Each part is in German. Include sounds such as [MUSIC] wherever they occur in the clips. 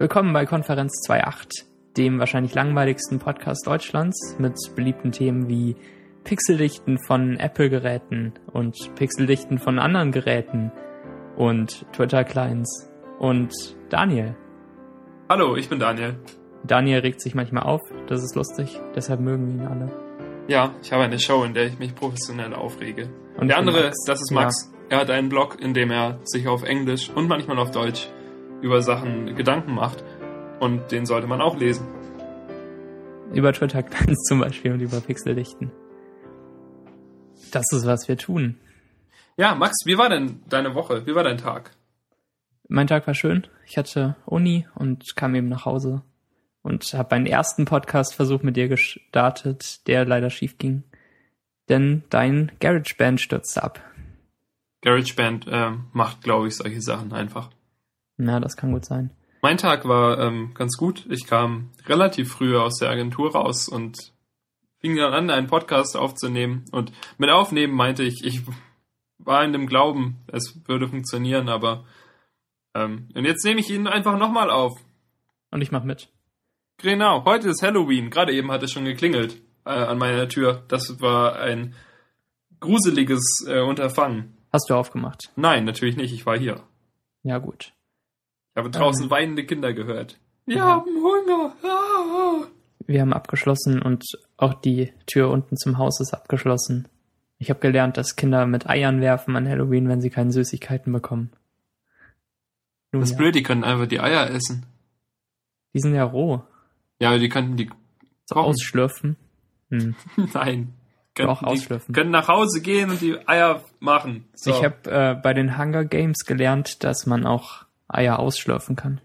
Willkommen bei Konferenz 2.8, dem wahrscheinlich langweiligsten Podcast Deutschlands mit beliebten Themen wie Pixeldichten von Apple-Geräten und Pixeldichten von anderen Geräten und Twitter-Clients und Daniel. Hallo, ich bin Daniel. Daniel regt sich manchmal auf, das ist lustig, deshalb mögen wir ihn alle. Ja, ich habe eine Show, in der ich mich professionell aufrege. Und der andere, Max. das ist Max. Ja. Er hat einen Blog, in dem er sich auf Englisch und manchmal auf Deutsch über Sachen Gedanken macht. Und den sollte man auch lesen. Über Twitter-Clients [LAUGHS] zum Beispiel und über Pixeldichten. Das ist, was wir tun. Ja, Max, wie war denn deine Woche? Wie war dein Tag? Mein Tag war schön. Ich hatte Uni und kam eben nach Hause und habe meinen ersten Podcast-Versuch mit dir gestartet, der leider schief ging. Denn dein GarageBand stürzte ab. GarageBand äh, macht, glaube ich, solche Sachen einfach. Na, das kann gut sein. Mein Tag war ähm, ganz gut. Ich kam relativ früh aus der Agentur raus und fing dann an, einen Podcast aufzunehmen. Und mit Aufnehmen meinte ich, ich war in dem Glauben, es würde funktionieren, aber ähm, und jetzt nehme ich ihn einfach nochmal auf. Und ich mach mit. Genau, heute ist Halloween. Gerade eben hat es schon geklingelt äh, an meiner Tür. Das war ein gruseliges äh, Unterfangen. Hast du aufgemacht? Nein, natürlich nicht. Ich war hier. Ja, gut. Ich habe draußen ähm, weinende Kinder gehört. Wir ja. haben Hunger. Ah. Wir haben abgeschlossen und auch die Tür unten zum Haus ist abgeschlossen. Ich habe gelernt, dass Kinder mit Eiern werfen an Halloween, wenn sie keine Süßigkeiten bekommen. Nun, das ist ja. blöd, die können einfach die Eier essen. Die sind ja roh. Ja, die könnten die so ausschlürfen. Hm. [LAUGHS] Nein. Können, auch ausschlürfen. können nach Hause gehen und die Eier machen. So. Ich habe äh, bei den Hunger Games gelernt, dass man auch Eier ausschlürfen kann.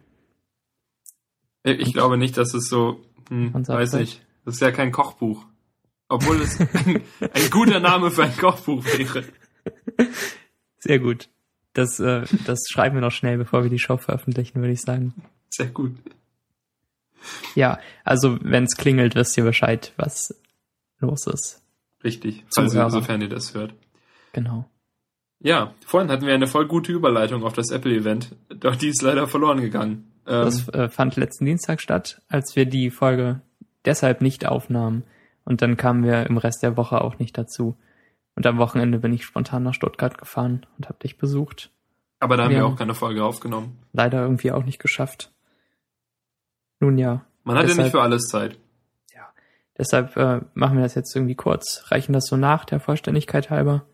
Ich und glaube nicht, dass es so, hm, weiß nicht. Das ist ja kein Kochbuch. Obwohl es [LAUGHS] ein, ein, guter Name für ein Kochbuch wäre. Sehr gut. Das, äh, das schreiben wir noch schnell, bevor wir die Show veröffentlichen, würde ich sagen. Sehr gut. Ja, also wenn es klingelt, wisst ihr Bescheid, was los ist. Richtig, also sofern ihr das hört. Genau. Ja, vorhin hatten wir eine voll gute Überleitung auf das Apple-Event, doch die ist leider verloren gegangen. Ähm, das äh, fand letzten Dienstag statt, als wir die Folge deshalb nicht aufnahmen. Und dann kamen wir im Rest der Woche auch nicht dazu. Und am Wochenende bin ich spontan nach Stuttgart gefahren und habe dich besucht. Aber da haben wir, wir auch keine Folge aufgenommen. Leider irgendwie auch nicht geschafft. Nun ja. Man hat deshalb, ja nicht für alles Zeit. Ja. Deshalb äh, machen wir das jetzt irgendwie kurz, reichen das so nach, der Vollständigkeit halber.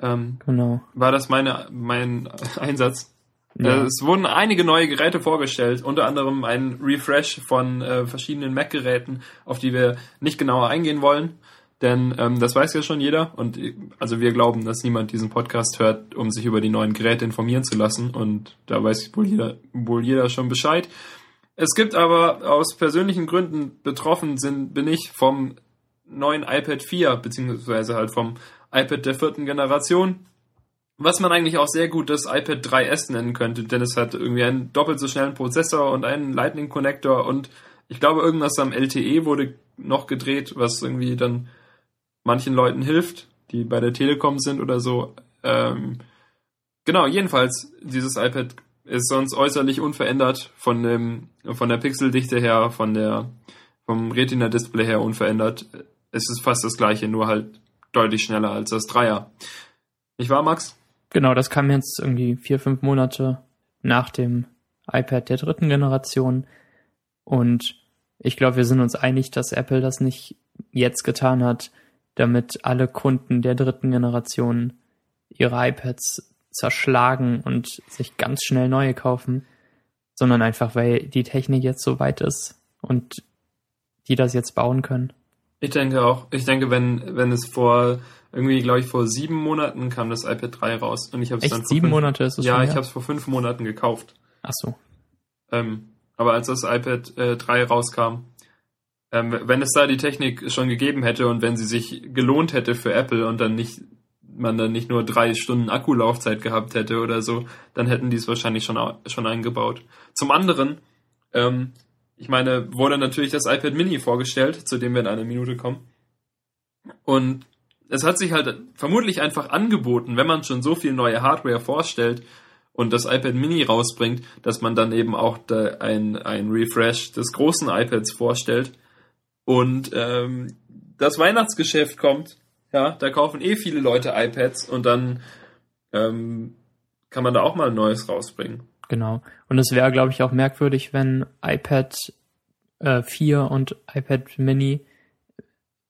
Ähm, genau. War das meine, mein [LAUGHS] Einsatz? Ja. Äh, es wurden einige neue Geräte vorgestellt, unter anderem ein Refresh von äh, verschiedenen Mac-Geräten, auf die wir nicht genauer eingehen wollen. Denn ähm, das weiß ja schon jeder und also wir glauben, dass niemand diesen Podcast hört, um sich über die neuen Geräte informieren zu lassen und da weiß wohl jeder, wohl jeder schon Bescheid. Es gibt aber aus persönlichen Gründen betroffen sind, bin ich vom neuen iPad 4, beziehungsweise halt vom iPad der vierten Generation, was man eigentlich auch sehr gut das iPad 3S nennen könnte, denn es hat irgendwie einen doppelt so schnellen Prozessor und einen Lightning Connector und ich glaube irgendwas am LTE wurde noch gedreht, was irgendwie dann manchen Leuten hilft, die bei der Telekom sind oder so. Ähm, genau, jedenfalls dieses iPad ist sonst äußerlich unverändert von dem, von der Pixeldichte her, von der, vom Retina-Display her unverändert. Es ist fast das gleiche, nur halt deutlich schneller als das Dreier. Nicht wahr, Max? Genau, das kam jetzt irgendwie vier, fünf Monate nach dem iPad der dritten Generation. Und ich glaube, wir sind uns einig, dass Apple das nicht jetzt getan hat, damit alle Kunden der dritten Generation ihre iPads zerschlagen und sich ganz schnell neue kaufen, sondern einfach, weil die Technik jetzt so weit ist und die das jetzt bauen können. Ich denke auch. Ich denke, wenn, wenn es vor irgendwie, glaube ich, vor sieben Monaten kam das iPad 3 raus und ich habe es dann vor sieben fünf, Monate ist es Ja, ich habe es vor fünf Monaten gekauft. Ach so. Ähm, aber als das iPad äh, 3 rauskam, ähm, wenn es da die Technik schon gegeben hätte und wenn sie sich gelohnt hätte für Apple und dann nicht man dann nicht nur drei Stunden Akkulaufzeit gehabt hätte oder so, dann hätten die es wahrscheinlich schon, schon eingebaut. Zum anderen, ähm, ich meine, wurde natürlich das iPad Mini vorgestellt, zu dem wir in einer Minute kommen. Und es hat sich halt vermutlich einfach angeboten, wenn man schon so viel neue Hardware vorstellt und das iPad Mini rausbringt, dass man dann eben auch ein, ein Refresh des großen iPads vorstellt. Und ähm, das Weihnachtsgeschäft kommt, ja, da kaufen eh viele Leute iPads und dann ähm, kann man da auch mal ein neues rausbringen. Genau. Und es wäre, glaube ich, auch merkwürdig, wenn iPad äh, 4 und iPad Mini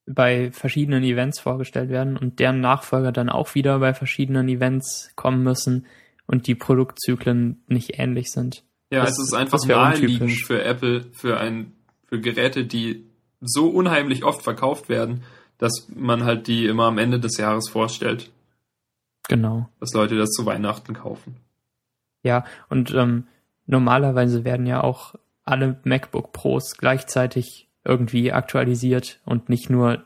bei verschiedenen Events vorgestellt werden und deren Nachfolger dann auch wieder bei verschiedenen Events kommen müssen und die Produktzyklen nicht ähnlich sind. Ja, das, es ist einfach naheliegend für Apple, für ein, für Geräte, die so unheimlich oft verkauft werden, dass man halt die immer am Ende des Jahres vorstellt. Genau. Dass Leute das zu Weihnachten kaufen. Ja, und ähm, normalerweise werden ja auch alle MacBook Pros gleichzeitig irgendwie aktualisiert und nicht nur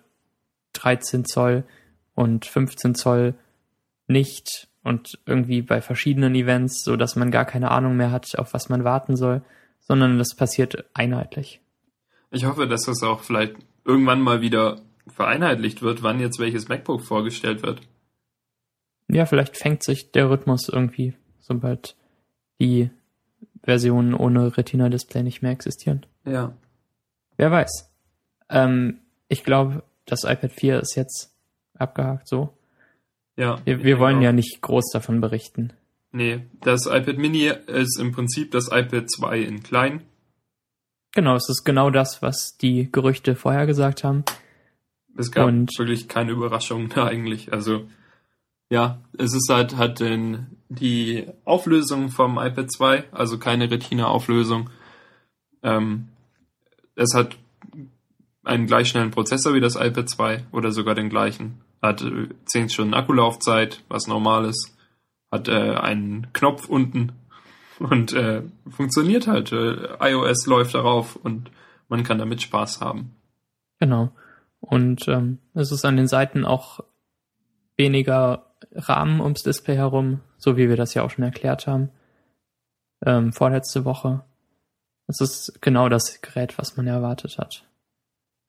13 Zoll und 15 Zoll nicht und irgendwie bei verschiedenen Events, so dass man gar keine Ahnung mehr hat, auf was man warten soll, sondern das passiert einheitlich. Ich hoffe, dass das auch vielleicht irgendwann mal wieder vereinheitlicht wird, wann jetzt welches MacBook vorgestellt wird. Ja, vielleicht fängt sich der Rhythmus irgendwie, sobald die Versionen ohne Retina-Display nicht mehr existieren. Ja. Wer weiß. Ähm, ich glaube, das iPad 4 ist jetzt abgehakt so. Ja. Wir, wir wollen auch. ja nicht groß davon berichten. Nee, das iPad Mini ist im Prinzip das iPad 2 in klein. Genau, es ist genau das, was die Gerüchte vorher gesagt haben. Es gab Und wirklich keine Überraschungen eigentlich. Also ja, es ist halt, hat den, die Auflösung vom iPad 2, also keine Retina-Auflösung. Ähm, es hat einen gleich schnellen Prozessor wie das iPad 2 oder sogar den gleichen. Hat 10 Stunden Akkulaufzeit, was normal ist. Hat äh, einen Knopf unten und äh, funktioniert halt. Äh, iOS läuft darauf und man kann damit Spaß haben. Genau. Und ähm, es ist an den Seiten auch weniger Rahmen ums Display herum, so wie wir das ja auch schon erklärt haben, ähm, vorletzte Woche. Es ist genau das Gerät, was man erwartet hat.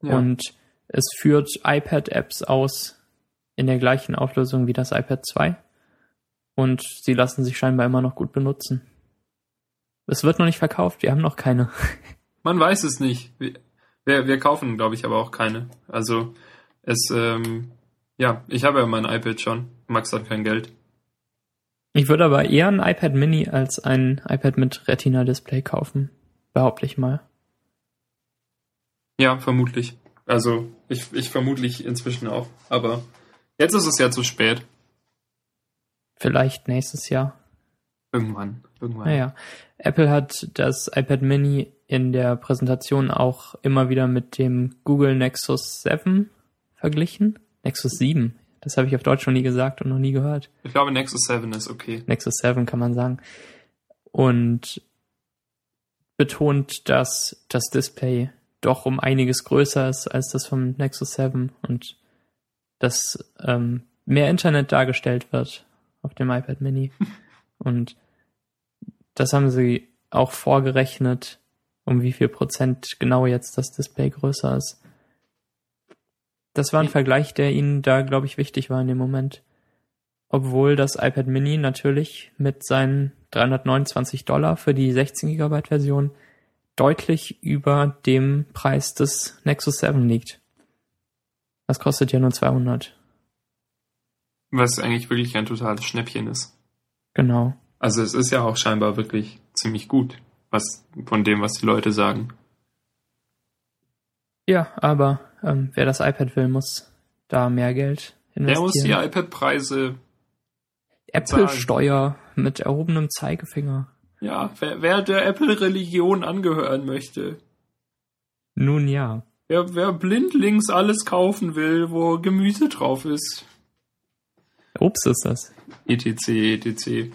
Ja. Und es führt iPad-Apps aus in der gleichen Auflösung wie das iPad 2. Und sie lassen sich scheinbar immer noch gut benutzen. Es wird noch nicht verkauft, wir haben noch keine. [LAUGHS] Man weiß es nicht. Wir, wir, wir kaufen, glaube ich, aber auch keine. Also es, ähm, ja, ich habe ja mein iPad schon. Max hat kein Geld. Ich würde aber eher ein iPad Mini als ein iPad mit Retina-Display kaufen. Behaupte ich mal. Ja, vermutlich. Also, ich, ich vermutlich inzwischen auch. Aber jetzt ist es ja zu spät. Vielleicht nächstes Jahr. Irgendwann. Irgendwann. Naja. Apple hat das iPad Mini in der Präsentation auch immer wieder mit dem Google Nexus 7 verglichen. Nexus 7, das habe ich auf Deutsch noch nie gesagt und noch nie gehört. Ich glaube, Nexus 7 ist okay. Nexus 7 kann man sagen. Und betont, dass das Display doch um einiges größer ist als das vom Nexus 7 und dass ähm, mehr Internet dargestellt wird auf dem iPad Mini. [LAUGHS] und das haben sie auch vorgerechnet, um wie viel Prozent genau jetzt das Display größer ist. Das war ein Vergleich, der ihnen da, glaube ich, wichtig war in dem Moment. Obwohl das iPad Mini natürlich mit seinen 329 Dollar für die 16 Gigabyte Version deutlich über dem Preis des Nexus 7 liegt. Das kostet ja nur 200. Was eigentlich wirklich ein totales Schnäppchen ist. Genau. Also es ist ja auch scheinbar wirklich ziemlich gut, was von dem, was die Leute sagen. Ja, aber ähm, wer das iPad will, muss da mehr Geld investieren. Der muss die iPad-Preise. Apple-Steuer mit erhobenem Zeigefinger. Ja, wer, wer der Apple-Religion angehören möchte. Nun ja. Wer, wer blindlings alles kaufen will, wo Gemüse drauf ist. Obst ist das. ETC, ETC.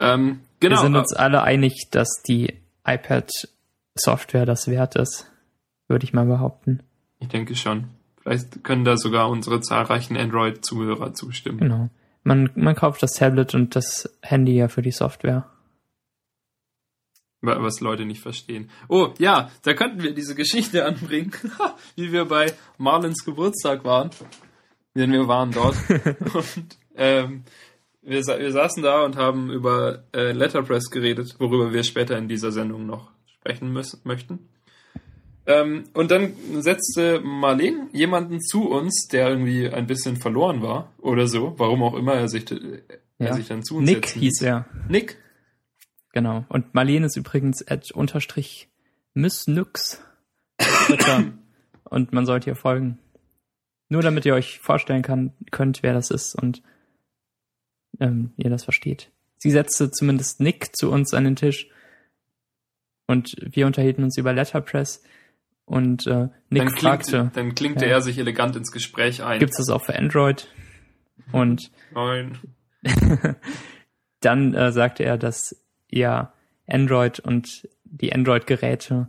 Ähm, genau. Wir sind uns alle einig, dass die iPad-Software das wert ist würde ich mal behaupten. Ich denke schon. Vielleicht können da sogar unsere zahlreichen Android-Zuhörer zustimmen. Genau. Man, man kauft das Tablet und das Handy ja für die Software. Was Leute nicht verstehen. Oh, ja, da könnten wir diese Geschichte [LAUGHS] anbringen, wie wir bei Marlins Geburtstag waren. Denn wir waren dort. [LAUGHS] und ähm, wir, wir saßen da und haben über äh, Letterpress geredet, worüber wir später in dieser Sendung noch sprechen müssen, möchten. Ähm, und dann setzte Marlene jemanden zu uns, der irgendwie ein bisschen verloren war oder so, warum auch immer er sich, äh, er Ja. sich dann zu uns Nick setzen hieß er. Nick? Genau. Und Marlene ist übrigens at unterstrich Miss Nux. [COUGHS] Und man sollte ihr folgen. Nur damit ihr euch vorstellen kann, könnt, wer das ist und ähm, ihr das versteht. Sie setzte zumindest Nick zu uns an den Tisch und wir unterhielten uns über Letterpress und äh, Nick Dann, fragte, klingt, dann klinkte Ja. er sich elegant ins Gespräch ein. gibt's das auch für Android? Und Nein. [LAUGHS] dann äh, sagte er, dass ja Android und die Android-Geräte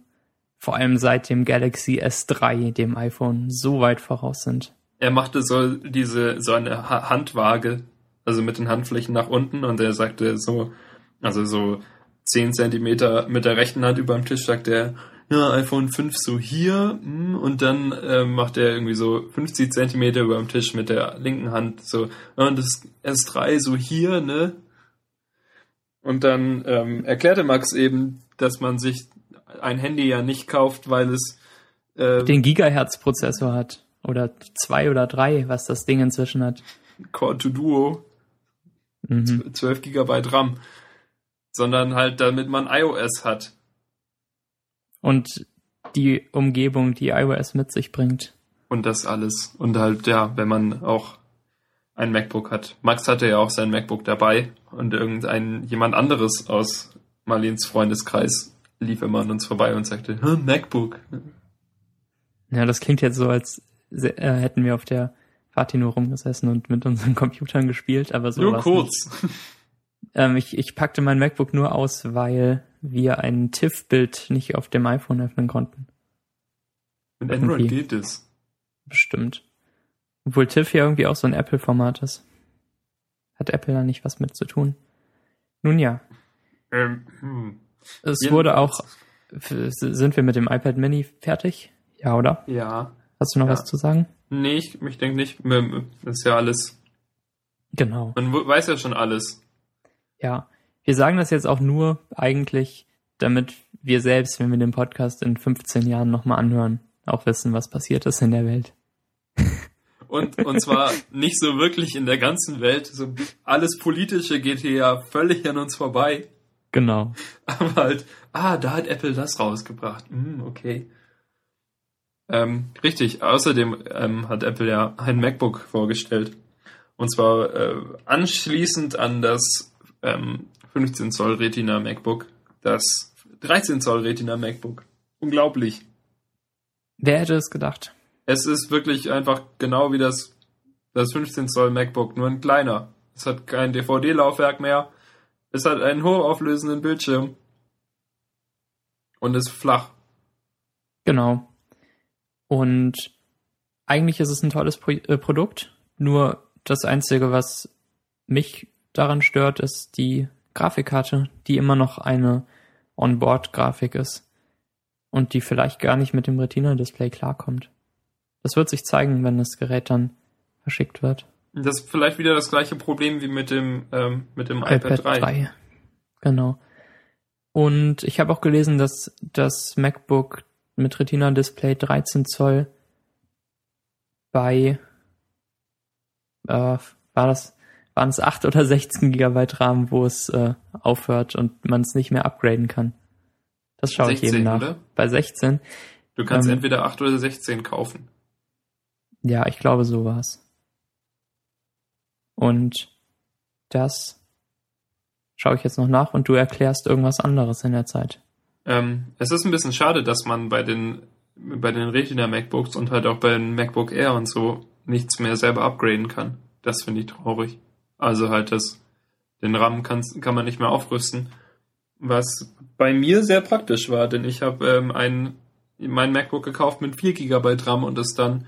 vor allem seit dem Galaxy S3, dem iPhone, so weit voraus sind. Er machte so diese so eine ha Handwaage, also mit den Handflächen nach unten und er sagte so, also so 10 Zentimeter mit der rechten Hand über dem Tisch sagt er, ja, iPhone 5 so hier hm, und dann äh, macht er irgendwie so 50 Zentimeter über dem Tisch mit der linken Hand so, und das S3 so hier, ne? Und dann ähm, erklärte Max eben, dass man sich ein Handy ja nicht kauft, weil es äh, Den Gigahertz-Prozessor hat. Oder zwei oder drei, was das Ding inzwischen hat. Core to Duo Mhm. 12 Gigabyte RAM, sondern halt damit man iOS hat. Und die Umgebung, die iOS mit sich bringt. Und das alles. Und halt, ja, wenn man auch ein MacBook hat. Max hatte ja auch sein MacBook dabei und irgendein jemand anderes aus Marlens Freundeskreis lief immer an uns vorbei und sagte, "Hä, MacBook. Ja, das klingt jetzt so, als äh, hätten wir auf der Party nur rumgesessen und mit unseren [LAUGHS] Computern gespielt, aber so Nur kurz. Ähm, ich, ich packte mein MacBook nur aus, weil wir ein TIFF-Bild nicht auf dem iPhone öffnen konnten. Mit Android Irgendwie. geht es. Bestimmt. Obwohl TIFF ja irgendwie auch so ein Apple-Format ist. Hat Apple da nicht was mit zu tun? Nun ja, Ähm, hm. es Jedenfalls- wurde auch. Sind wir mit dem iPad Mini fertig? Ja, oder? Ja. Hast du noch Ja. was zu sagen? Nee, ich, ich denke nicht. Ähm, Das ist ja alles. Genau. Man weiß ja schon alles. Ja. Wir sagen das jetzt auch nur eigentlich, damit wir selbst, wenn wir den Podcast in 15 Jahren nochmal anhören, auch wissen, was passiert ist in der Welt. Und, und zwar nicht so wirklich in der ganzen Welt. So alles Politische geht hier ja völlig an uns vorbei. Genau. Aber halt, ah, da hat Apple das rausgebracht. Hm, okay. Ähm, richtig, außerdem ähm, hat Apple ja ein MacBook vorgestellt. Und zwar äh, anschließend an das ähm, 15 Zoll Retina MacBook, das 13 Zoll Retina MacBook. Unglaublich. Wer hätte es gedacht? Es ist wirklich einfach genau wie das, das 15 Zoll MacBook, nur ein kleiner. Es hat kein DVD-Laufwerk mehr. Es hat einen hochauflösenden Bildschirm. Und ist flach. Genau. Und eigentlich ist es ein tolles Pro äh, Produkt. Nur das Einzige, was mich daran stört, ist die Grafikkarte, die immer noch eine Onboard-Grafik ist. Und die vielleicht gar nicht mit dem Retina-Display klarkommt. Das wird sich zeigen, wenn das Gerät dann verschickt wird. Das ist vielleicht wieder das gleiche Problem wie mit dem, ähm, mit dem iPad, 3. Genau. Und ich habe auch gelesen, dass das MacBook mit Retina-Display 13 Zoll bei äh, war das waren es 8 oder 16 Gigabyte RAM, wo es äh, aufhört und man es nicht mehr upgraden kann. Das schaue ich 16, eben nach. oder? Bei 16. Du kannst Ähm, entweder 8 oder 16 kaufen. Ja, ich glaube, so war's. Und das schaue ich jetzt noch nach und du erklärst irgendwas anderes in der Zeit. Ähm, es ist ein bisschen schade, dass man bei den, bei den Retina MacBooks und halt auch bei den MacBook Air und so nichts mehr selber upgraden kann. Das finde ich traurig. Also halt das, den RAM kann, kann man nicht mehr aufrüsten. Was bei mir sehr praktisch war, denn ich habe ähm, ein, mein MacBook gekauft mit 4 GB RAM und es dann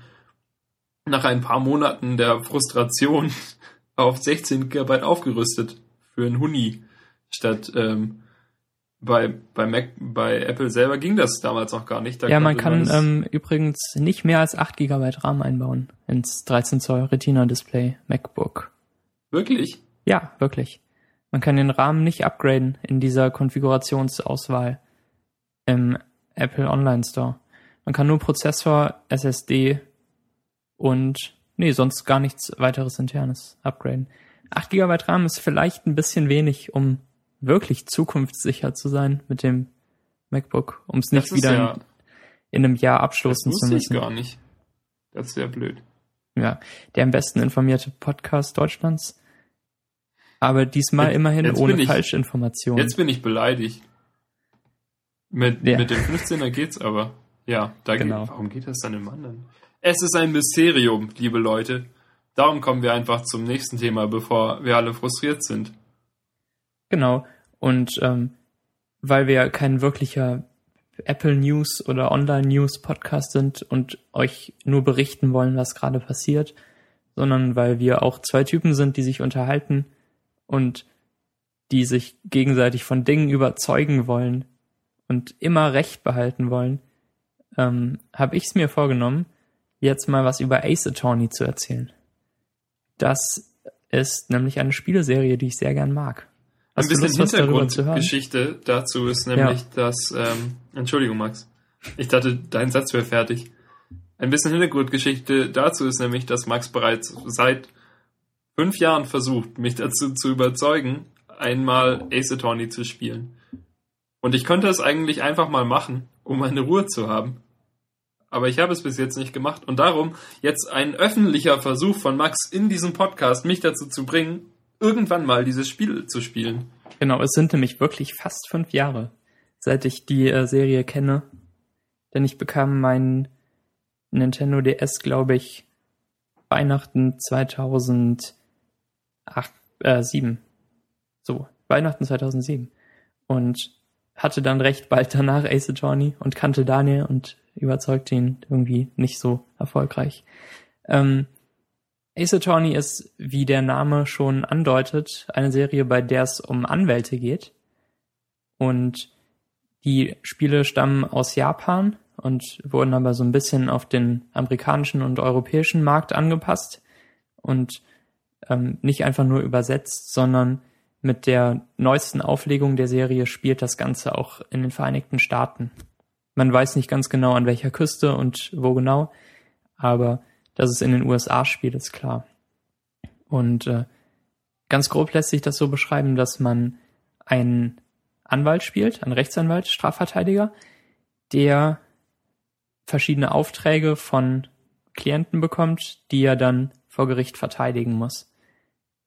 nach ein paar Monaten der Frustration [LAUGHS] auf 16 GB aufgerüstet für ein Huni statt ähm, bei, bei Mac, bei Apple selber ging das damals noch gar nicht. Da ja, man kann ähm, übrigens nicht mehr als 8 GB RAM einbauen ins 13 Zoll Retina Display MacBook. Wirklich? Ja, wirklich. Man kann den Rahmen nicht upgraden in dieser Konfigurationsauswahl im Apple Online Store. Man kann nur Prozessor, SSD und nee, sonst gar nichts weiteres internes upgraden. 8 GB RAM ist vielleicht ein bisschen wenig, um wirklich zukunftssicher zu sein mit dem MacBook, um es nicht wieder ja, in, in, einem Jahr abschließen zu müssen. Ich gar nicht. Das ist sehr blöd. Ja, der am besten informierte Podcast Deutschlands. Aber diesmal jetzt, immerhin jetzt ohne Falschinformationen. Jetzt bin ich beleidigt. Mit, ja. mit dem 15er geht's aber. Ja, da genau. geht, warum geht das dann im anderen? Es ist ein Mysterium, liebe Leute. Darum kommen wir einfach zum nächsten Thema, bevor wir alle frustriert sind. Genau. Und ähm, weil wir kein wirklicher Apple News oder Online News Podcast sind und euch nur berichten wollen, was gerade passiert, sondern weil wir auch zwei Typen sind, die sich unterhalten und die sich gegenseitig von Dingen überzeugen wollen und immer Recht behalten wollen, ähm, habe ich es mir vorgenommen, jetzt mal was über Ace Attorney zu erzählen. Das ist nämlich eine Spieleserie, die ich sehr gern mag. Hast Ein bisschen Hintergrundgeschichte dazu ist nämlich, ja. dass, ähm, Entschuldigung, Max. Ich dachte, dein Satz wäre fertig. Ein bisschen Hintergrundgeschichte dazu ist nämlich, dass Max bereits seit fünf Jahren versucht, mich dazu zu überzeugen, einmal Ace Attorney zu spielen. Und ich könnte es eigentlich einfach mal machen, um meine Ruhe zu haben. Aber ich habe es bis jetzt nicht gemacht. Und darum jetzt ein öffentlicher Versuch von Max in diesem Podcast, mich dazu zu bringen, irgendwann mal dieses Spiel zu spielen. Genau, es sind nämlich wirklich fast fünf Jahre, seit ich die äh, Serie kenne. Denn ich bekam meinen Nintendo DS, glaube ich, Weihnachten 2008, äh, 7. So, Weihnachten 2007. Und hatte dann recht bald danach Ace Attorney und kannte Daniel und überzeugte ihn irgendwie nicht so erfolgreich. Ähm, Ace Attorney ist, wie der Name schon andeutet, eine Serie, bei der es um Anwälte geht. Und die Spiele stammen aus Japan und wurden aber so ein bisschen auf den amerikanischen und europäischen Markt angepasst und ähm, nicht einfach nur übersetzt, sondern mit der neuesten Auflegung der Serie spielt das Ganze auch in den Vereinigten Staaten. Man weiß nicht ganz genau, an welcher Küste und wo genau, aber dass es in den USA spielt, ist klar. Und äh, ganz grob lässt sich das so beschreiben, dass man einen Anwalt spielt, einen Rechtsanwalt, Strafverteidiger, der verschiedene Aufträge von Klienten bekommt, die er dann vor Gericht verteidigen muss.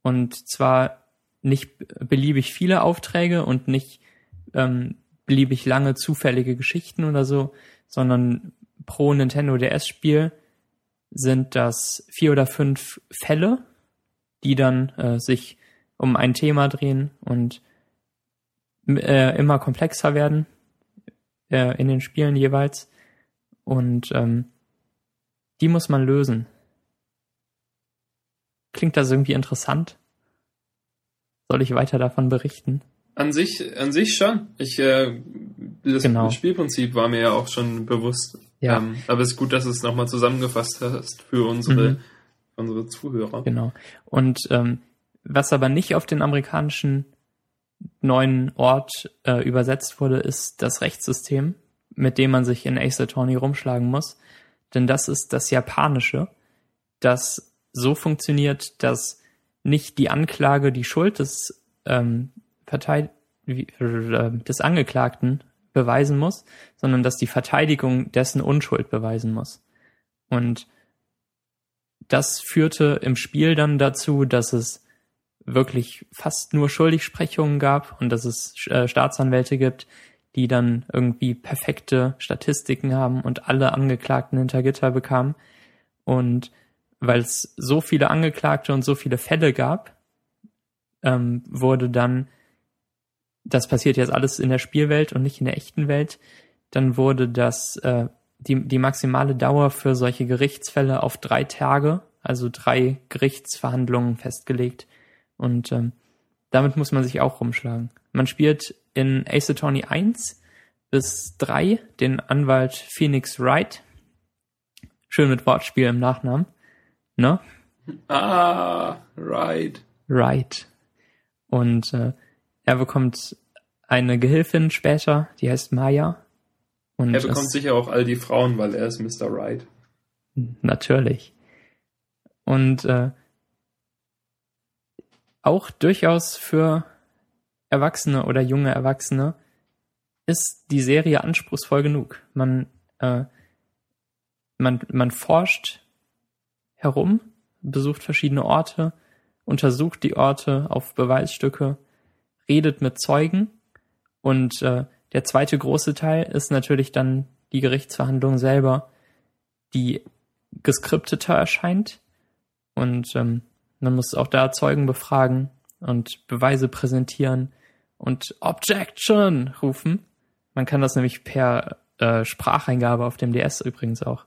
Und zwar nicht beliebig viele Aufträge und nicht ähm, beliebig lange zufällige Geschichten oder so, sondern pro Nintendo DS Spiel sind das vier oder fünf Fälle, die dann äh, sich um ein Thema drehen und äh, immer komplexer werden äh, in den Spielen jeweils. Und ähm, die muss man lösen. Klingt das irgendwie interessant? Soll ich weiter davon berichten? An sich, an sich schon. Ich, äh, das genau. Spielprinzip war mir ja auch schon bewusst. Ja. Ähm, aber es ist gut, dass du es nochmal zusammengefasst hast für unsere, mhm. unsere Zuhörer. Genau. Und ähm, was aber nicht auf den amerikanischen neuen Ort äh, übersetzt wurde, ist das Rechtssystem, mit dem man sich in Ace Attorney rumschlagen muss. Denn das ist das Japanische, das so funktioniert, dass nicht die Anklage die Schuld des, ähm, Verteid äh, des Angeklagten beweisen muss, sondern dass die Verteidigung dessen Unschuld beweisen muss. Und das führte im Spiel dann dazu, dass es wirklich fast nur Schuldigsprechungen gab und dass es äh, Staatsanwälte gibt, die dann irgendwie perfekte Statistiken haben und alle Angeklagten hinter Gitter bekamen. Und weil es so viele Angeklagte und so viele Fälle gab, ähm, wurde dann das passiert jetzt alles in der Spielwelt und nicht in der echten Welt, dann wurde das äh, die, die maximale Dauer für solche Gerichtsfälle auf drei Tage, also drei Gerichtsverhandlungen festgelegt. Und ähm, damit muss man sich auch rumschlagen. Man spielt in Ace Attorney 1 bis 3 den Anwalt Phoenix Wright. Schön mit Wortspiel im Nachnamen. Ne? Ah, right. Right. Und äh, er bekommt eine Gehilfin später, die heißt Maya. Und er bekommt sicher auch all die Frauen, weil er ist Mr. Right. Natürlich. Und äh, auch durchaus für Erwachsene oder junge Erwachsene ist die Serie anspruchsvoll genug. Man, äh, man, man forscht herum, besucht verschiedene Orte, untersucht die Orte auf Beweisstücke, redet mit Zeugen und äh, der zweite große Teil ist natürlich dann die Gerichtsverhandlung selber, die geskripteter erscheint und ähm, man muss auch da Zeugen befragen und Beweise präsentieren und Objection rufen. Man kann das nämlich per äh, Spracheingabe auf dem DS übrigens auch.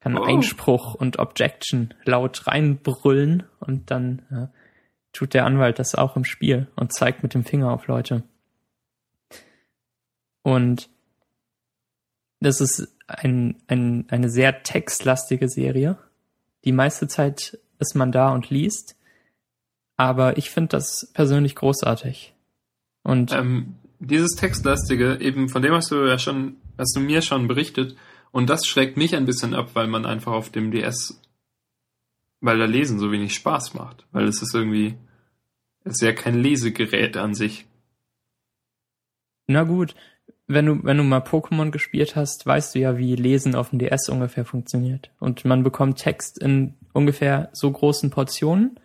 Kann oh. Einspruch und Objection laut reinbrüllen und dann äh, tut der Anwalt das auch im Spiel und zeigt mit dem Finger auf Leute. Und das ist ein, ein, eine sehr textlastige Serie. Die meiste Zeit ist man da und liest. Aber ich finde das persönlich großartig. Und ähm, dieses Textlastige, eben von dem hast du ja schon, hast du mir schon berichtet, und das schreckt mich ein bisschen ab, weil man einfach auf dem DS, weil da Lesen so wenig Spaß macht. Weil es ist irgendwie, es ist ja kein Lesegerät an sich. Na gut, wenn du, wenn du mal Pokémon gespielt hast, weißt du ja, wie Lesen auf dem DS ungefähr funktioniert. Und man bekommt Text in ungefähr so großen Portionen,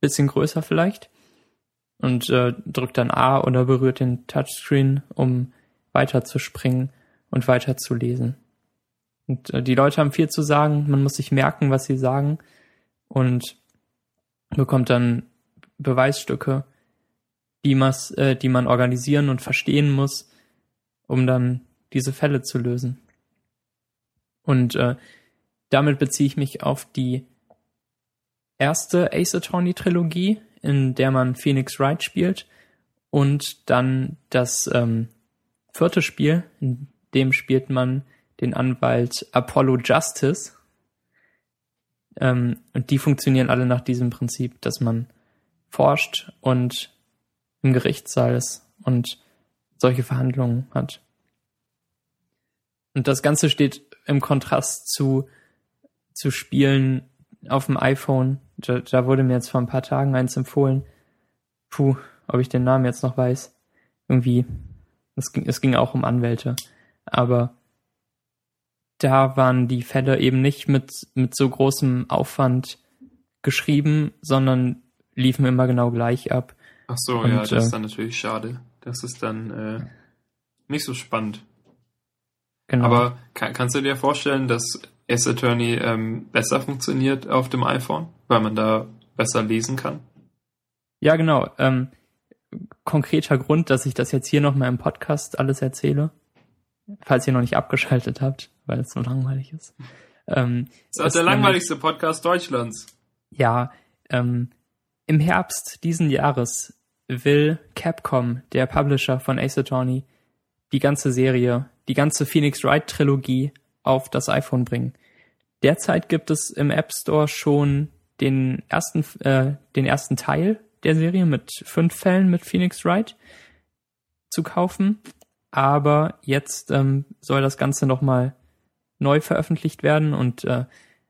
bisschen größer vielleicht, und äh, drückt dann A oder berührt den Touchscreen, um weiterzuspringen und weiterzulesen. Und äh, die Leute haben viel zu sagen, man muss sich merken, was sie sagen und bekommt dann Beweisstücke, die, mas, äh, die man organisieren und verstehen muss, um dann diese Fälle zu lösen. Und äh, damit beziehe ich mich auf die erste Ace Attorney Trilogie, in der man Phoenix Wright spielt, und dann das ähm, vierte Spiel, in dem spielt man den Anwalt Apollo Justice. Ähm, und die funktionieren alle nach diesem Prinzip, dass man forscht und im Gerichtssaal ist und solche Verhandlungen hat. Und das Ganze steht im Kontrast zu, zu Spielen auf dem iPhone. Da, da wurde mir jetzt vor ein paar Tagen eins empfohlen. Puh, ob ich den Namen jetzt noch weiß. Irgendwie, es ging, es ging auch um Anwälte. Aber da waren die Fälle eben nicht mit, mit so großem Aufwand geschrieben, sondern liefen immer genau gleich ab. Ach so, Und, ja, das äh, ist dann natürlich schade. Das ist dann äh, nicht so spannend. Genau. Aber kann, kannst du dir vorstellen, dass S Attorney ähm, besser funktioniert auf dem iPhone, weil man da besser lesen kann? Ja, genau. Ähm, konkreter Grund, dass ich das jetzt hier nochmal im Podcast alles erzähle, falls ihr noch nicht abgeschaltet habt, weil es so langweilig ist. Ähm, das ist der langweiligste Podcast Deutschlands. Ja, ähm, im Herbst diesen Jahres will Capcom, der Publisher von Ace Attorney, die ganze Serie, die ganze Phoenix Wright Trilogie auf das iPhone bringen. Derzeit gibt es im App Store schon den ersten, äh, den ersten Teil der Serie mit fünf Fällen mit Phoenix Wright zu kaufen. Aber jetzt ähm, soll das Ganze nochmal neu veröffentlicht werden und äh,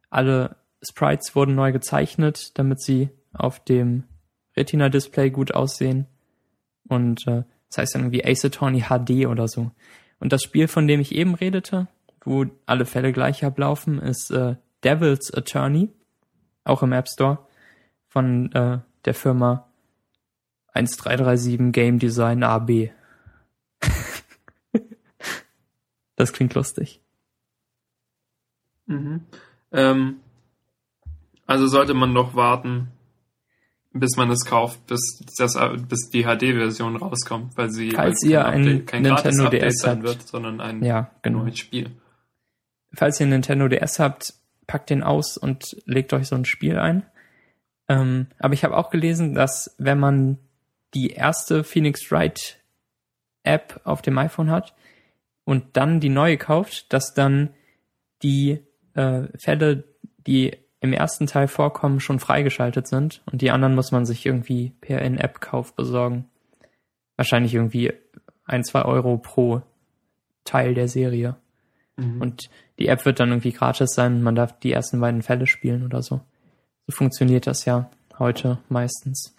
alle Sprites wurden neu gezeichnet, damit sie auf dem Retina-Display gut aussehen. Und äh, das heißt dann irgendwie Ace Attorney HD oder so. Und das Spiel, von dem ich eben redete, wo alle Fälle gleich ablaufen, ist äh, Devil's Attorney, auch im App Store, von äh, der Firma 1337 Game Design AB. [LAUGHS] das klingt lustig. Mhm. Ähm, also sollte man doch warten, bis man es kauft, bis, das, bis die HD-Version rauskommt, weil sie Falls ihr ein Update, kein Nintendo DS sein wird, sondern ein ja, genau. neues Spiel. Falls ihr ein Nintendo DS habt, packt den aus und legt euch so ein Spiel ein. Ähm, aber ich habe auch gelesen, dass wenn man die erste Phoenix Wright App auf dem iPhone hat und dann die neue kauft, dass dann die äh, Fälle, die im ersten Teil vorkommen, schon freigeschaltet sind und die anderen muss man sich irgendwie per In-App-Kauf besorgen. Wahrscheinlich irgendwie ein, zwei Euro pro Teil der Serie. Mhm. Und die App wird dann irgendwie gratis sein man darf die ersten beiden Fälle spielen oder so. So funktioniert das ja heute meistens.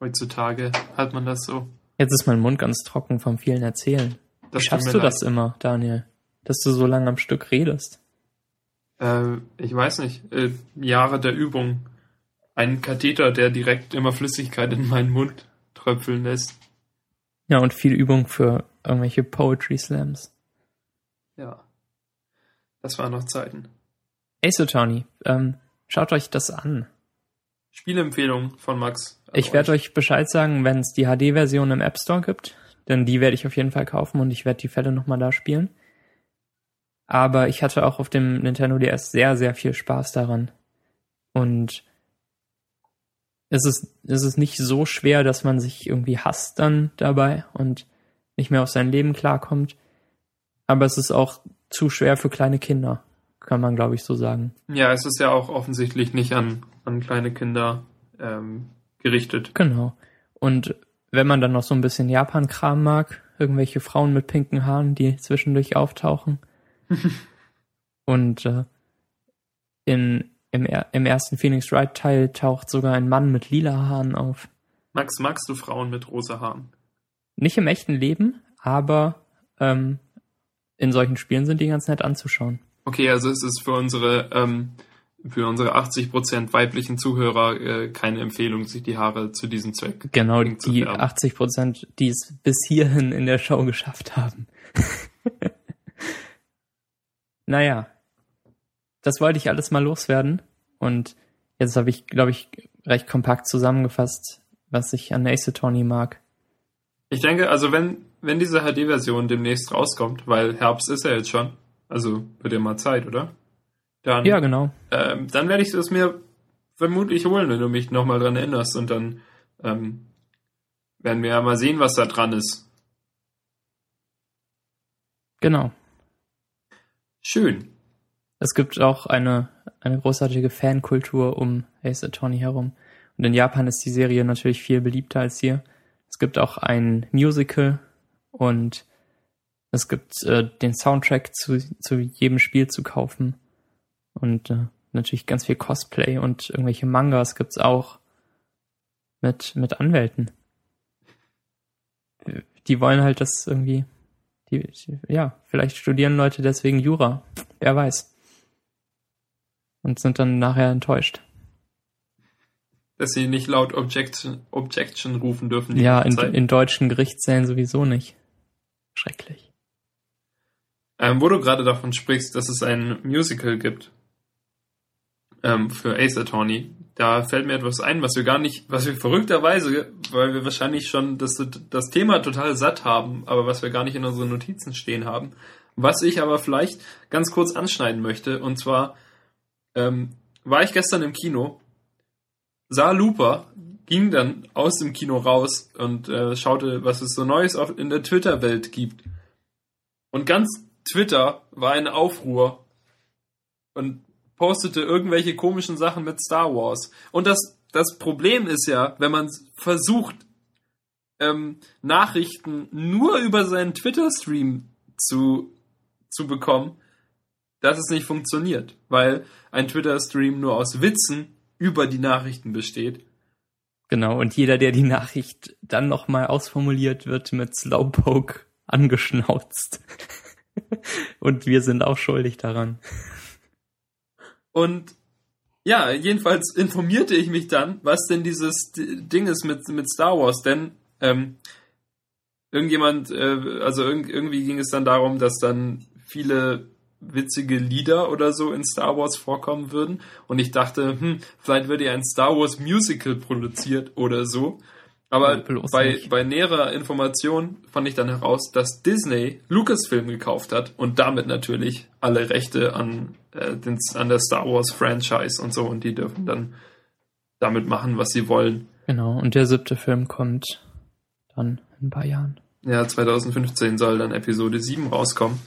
Heutzutage hat man das so. Jetzt ist mein Mund ganz trocken vom vielen Erzählen. Wie schaffst du leid. das immer, Daniel? Dass du so lange am Stück redest? Äh, ich weiß nicht. Äh, Jahre der Übung. Ein Katheter, der direkt immer Flüssigkeit in meinen Mund tröpfeln lässt. Ja, und viel Übung für irgendwelche Poetry Slams. Ja. Das waren noch Zeiten. Ace Attorney, ähm, schaut euch das an. Spielempfehlung von Max. Ich werde euch Bescheid sagen, wenn es die HD-Version im App Store gibt. Denn die werde ich auf jeden Fall kaufen und ich werde die Fälle nochmal da spielen. Aber ich hatte auch auf dem Nintendo DS sehr, sehr viel Spaß daran. Und es ist, es ist nicht so schwer, dass man sich irgendwie hasst dann dabei und nicht mehr auf sein Leben klarkommt. Aber es ist auch zu schwer für kleine Kinder, kann man glaube ich so sagen. Ja, es ist ja auch offensichtlich nicht an, an kleine Kinder ähm, gerichtet. Genau. Und wenn man dann noch so ein bisschen Japan-Kram mag, irgendwelche Frauen mit pinken Haaren, die zwischendurch auftauchen. [LAUGHS] Und äh, in, im, im ersten Phoenix Wright Teil taucht sogar ein Mann mit lila Haaren auf. Max, magst du Frauen mit rosa Haaren? Nicht im echten Leben, aber ähm, in solchen Spielen sind die ganz nett anzuschauen. Okay, also es ist für unsere ähm, für unsere 80% weiblichen Zuhörer äh, keine Empfehlung, sich die Haare zu diesem Zweck Genau, die 80%, die es bis hierhin in der Show geschafft haben. [LAUGHS] naja, das wollte ich alles mal loswerden. Und jetzt habe ich, glaube ich, recht kompakt zusammengefasst, was ich an Ace Attorney mag. Ich denke, also wenn, wenn diese HD-Version demnächst rauskommt, weil Herbst ist ja jetzt schon, also wird ja mal Zeit, oder? Dann, ja, genau. Ähm, dann werde ich das mir vermutlich holen, wenn du mich nochmal dran erinnerst. Und dann ähm, werden wir ja mal sehen, was da dran ist. Genau. Schön. Es gibt auch eine, eine großartige Fankultur um Ace Attorney herum. Und in Japan ist die Serie natürlich viel beliebter als hier. Es gibt auch ein Musical und es gibt äh, den Soundtrack zu, zu jedem Spiel zu kaufen. Und äh, natürlich ganz viel Cosplay und irgendwelche Mangas gibt's auch mit, mit Anwälten. Die wollen halt das irgendwie, die, ja, vielleicht studieren Leute deswegen Jura. Wer weiß. Und sind dann nachher enttäuscht. Dass sie nicht laut Objection, Objection rufen dürfen. Ja, in, in deutschen Gerichtssälen sowieso nicht. Schrecklich. Ähm, wo du gerade davon sprichst, dass es ein Musical gibt ähm, für Ace Attorney. Da fällt mir etwas ein, was wir gar nicht, was wir verrückterweise, weil wir wahrscheinlich schon das, das Thema total satt haben, aber was wir gar nicht in unseren Notizen stehen haben. Was ich aber vielleicht ganz kurz anschneiden möchte, und zwar ähm, war ich gestern im Kino, sah Looper, ging dann aus dem Kino raus und äh, schaute, was es so Neues in der Twitter-Welt gibt. Und ganz Twitter war ein Aufruhr. Und postete irgendwelche komischen Sachen mit Star Wars. Und das, das Problem ist ja, wenn man versucht, ähm, Nachrichten nur über seinen Twitter-Stream zu, zu bekommen, dass es nicht funktioniert, weil ein Twitter-Stream nur aus Witzen über die Nachrichten besteht. Genau, und jeder, der die Nachricht dann nochmal ausformuliert, wird mit Slowpoke angeschnauzt. [LAUGHS] und wir sind auch schuldig daran. Und ja, jedenfalls informierte ich mich dann, was denn dieses Ding ist mit, mit Star Wars, denn ähm, irgendjemand, äh, also irg irgendwie ging es dann darum, dass dann viele witzige Lieder oder so in Star Wars vorkommen würden. Und ich dachte, hm, vielleicht wird ja ein Star Wars Musical produziert oder so. Aber bei, bei näherer Information fand ich dann heraus, dass Disney Lucasfilm gekauft hat und damit natürlich alle Rechte an, äh, den, an der Star Wars Franchise und so und die dürfen dann damit machen, was sie wollen. Genau, und der siebte Film kommt dann in ein paar Jahren. Ja, 2015 soll dann Episode 7 rauskommen.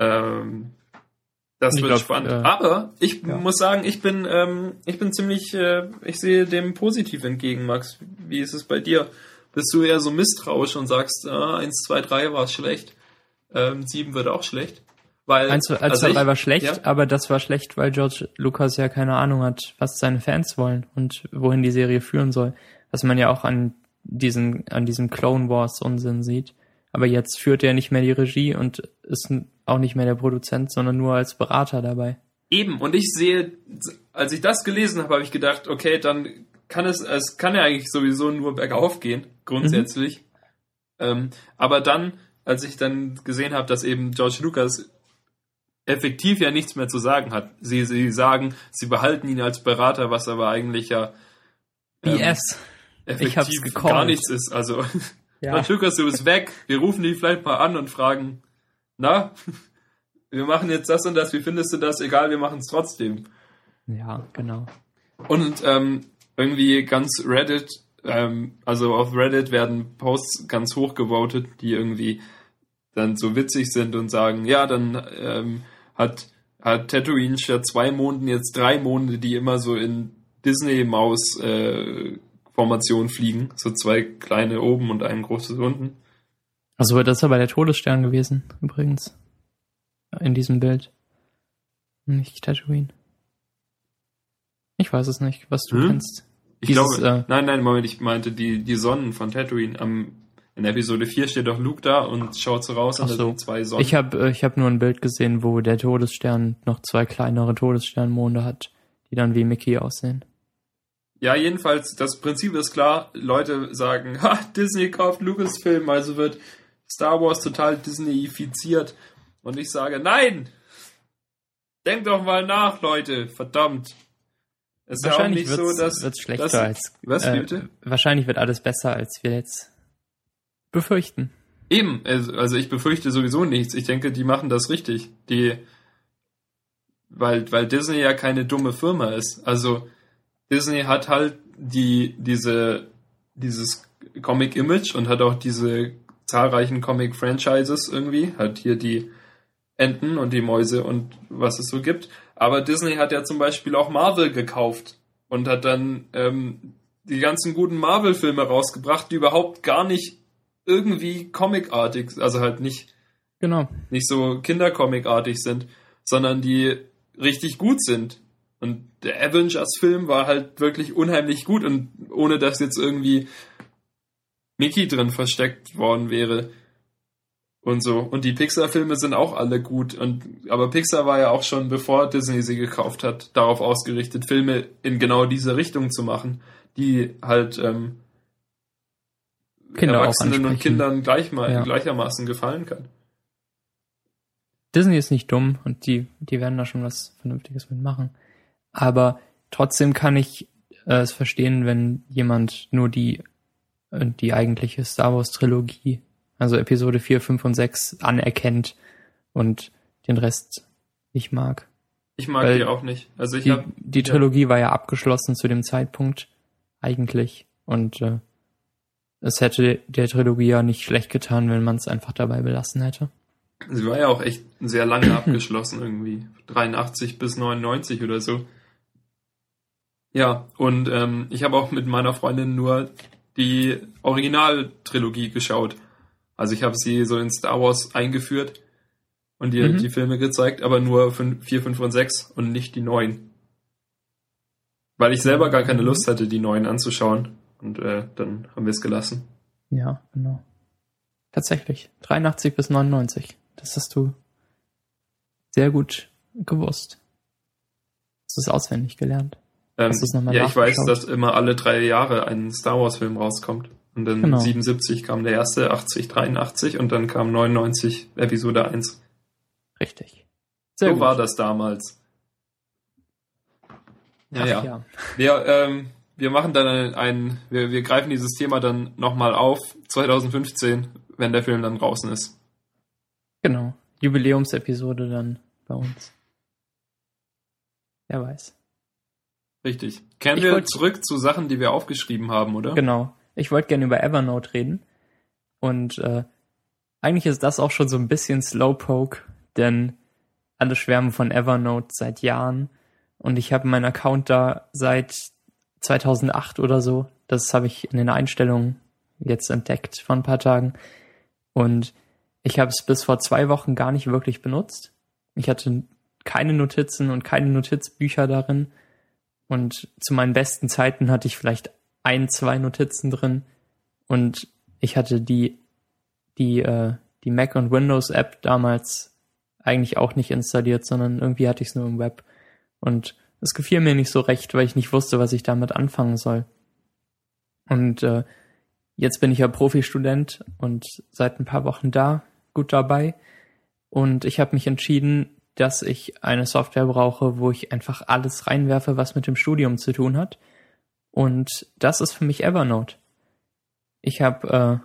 Ähm, Das wird glaub, spannend. Äh, Aber ich ja. muss sagen, ich bin, ähm, ich bin ziemlich, äh, ich sehe dem positiv entgegen, Max. Wie ist es bei dir? Bist du eher so misstrauisch und sagst, ah, 1, 2, 3 war schlecht, ähm, 7 wird auch schlecht? Weil, 1, 2, also 3 war schlecht, ja? aber das war schlecht, weil George Lucas ja keine Ahnung hat, was seine Fans wollen und wohin die Serie führen soll. Was man ja auch an diesen, an diesem Clone Wars Unsinn sieht. Aber jetzt führt er nicht mehr die Regie und ist auch nicht mehr der Produzent, sondern nur als Berater dabei. Eben, und ich sehe, als ich das gelesen habe, habe ich gedacht, okay, dann kann es, es kann ja eigentlich sowieso nur bergauf gehen, grundsätzlich. Mhm. Ähm, aber dann, als ich dann gesehen habe, dass eben George Lucas effektiv ja nichts mehr zu sagen hat. Sie, sie sagen, sie behalten ihn als Berater, was aber eigentlich ja ähm, BS. effektiv gar nichts ist. Also ja. [LAUGHS] George Lucas, du bist weg. Wir rufen dich vielleicht mal an und fragen, na, [LAUGHS] wir machen jetzt das und das, wie findest du das? Egal, wir machen es trotzdem. Ja, genau. Und ähm, irgendwie ganz Reddit, ähm, also auf Reddit werden Posts ganz hoch gewotet, die irgendwie dann so witzig sind und sagen, ja, dann ähm, hat, hat Tatooine statt zwei Monden jetzt drei Monde, die immer so in Disney-Maus-Formation äh, fliegen. So zwei kleine oben und ein großes unten. Also das ist aber der Todesstern gewesen, übrigens. In diesem Bild. Nicht Tatooine. Ich weiß es nicht, was du hm? kennst. Ich Dieses, glaube, äh, nein, nein, Moment, ich meinte die, die Sonnen von Tatooine. Am, in Episode 4 steht doch Luke da und schaut so raus und so. da sind zwei Sonnen. Ich habe ich hab nur ein Bild gesehen, wo der Todesstern noch zwei kleinere Todessternmonde hat, die dann wie Mickey aussehen. Ja, jedenfalls, das Prinzip ist klar. Leute sagen, ha, Disney kauft Lucasfilm, also wird Star Wars total Disneyifiziert. Und ich sage, nein! Denkt doch mal nach, Leute, verdammt. Es ist ja auch nicht so, dass. Wird's schlechter dass, als, was, äh, bitte? Wahrscheinlich wird alles besser, als wir jetzt befürchten. Eben, also ich befürchte sowieso nichts. Ich denke, die machen das richtig. Die, weil, weil Disney ja keine dumme Firma ist. Also Disney hat halt die, diese, dieses Comic-Image und hat auch diese zahlreichen Comic-Franchises irgendwie. Hat hier die Enten und die Mäuse und was es so gibt. Aber Disney hat ja zum Beispiel auch Marvel gekauft und hat dann ähm, die ganzen guten Marvel-Filme rausgebracht, die überhaupt gar nicht irgendwie comicartig, also halt nicht, genau. nicht so Kindercomicartig sind, sondern die richtig gut sind. Und der Avengers-Film war halt wirklich unheimlich gut und ohne dass jetzt irgendwie Mickey drin versteckt worden wäre und so. Und die Pixar-Filme sind auch alle gut. Und, aber Pixar war ja auch schon, bevor Disney sie gekauft hat, darauf ausgerichtet, Filme in genau diese Richtung zu machen, die halt ähm, Kinder Erwachsenen und Kindern gleich mal, ja. gleichermaßen gefallen kann. Disney ist nicht dumm und die, die werden da schon was Vernünftiges mitmachen. Aber trotzdem kann ich äh, es verstehen, wenn jemand nur die, die eigentliche Star Wars Trilogie also Episode 4, 5 und 6 anerkennt und den Rest nicht mag. Ich mag Weil die auch nicht. Also ich die, hab, die Trilogie ja. war ja abgeschlossen zu dem Zeitpunkt eigentlich und äh, es hätte der Trilogie ja nicht schlecht getan, wenn man es einfach dabei belassen hätte. Sie war ja auch echt sehr lange [CLEARS THROAT] abgeschlossen irgendwie. 83 bis 99 oder so. Ja, und ähm, ich habe auch mit meiner Freundin nur die Originaltrilogie geschaut. Also ich habe sie so in Star Wars eingeführt und ihr mhm. die Filme gezeigt, aber nur 4, 5 und 6 und nicht die neuen. Weil ich selber gar keine. Lust hatte, die neuen anzuschauen. Und äh, dann haben wir es gelassen. Ja, genau. Tatsächlich. 83 bis 99. Das hast du sehr gut gewusst. Hast du es auswendig gelernt. Ähm, ja, ich weiß, dass immer alle drei Jahre ein Star Wars Film rauskommt. Und dann genau. 77 kam der erste, 80, 83 und dann kam 99 Episode 1. Richtig. Sehr so gut. war das damals. Ja, ja. ja. Wir, ähm, wir machen dann ein, ein wir, wir greifen dieses Thema dann nochmal auf, 2015, wenn der Film dann draußen ist. Genau. Jubiläumsepisode dann bei uns. Wer weiß. Richtig. Kehren ich wir zurück zu Sachen, die wir aufgeschrieben haben, oder? Genau. Ich wollte gerne über Evernote reden. Und äh, eigentlich ist das auch schon so ein bisschen Slowpoke, denn alle schwärmen von Evernote seit Jahren und ich habe meinen Account da seit 2008 oder so. Das habe ich in den Einstellungen jetzt entdeckt vor ein paar Tagen. Und ich habe es bis vor zwei Wochen gar nicht wirklich benutzt. Ich hatte keine Notizen und keine Notizbücher darin. Und zu meinen besten Zeiten hatte ich vielleicht ein, zwei Notizen drin. Und ich hatte die, die, äh, die Mac und Windows App damals eigentlich auch nicht installiert, sondern irgendwie hatte ich es nur im Web. Und es gefiel mir nicht so recht, weil ich nicht wusste, was ich damit anfangen soll. Und äh, jetzt bin ich ja Profistudent und seit ein paar Wochen da, gut dabei. Und ich habe mich entschieden, dass ich eine Software brauche, wo ich einfach alles reinwerfe, was mit dem Studium zu tun hat. Und das ist für mich Evernote. Ich habe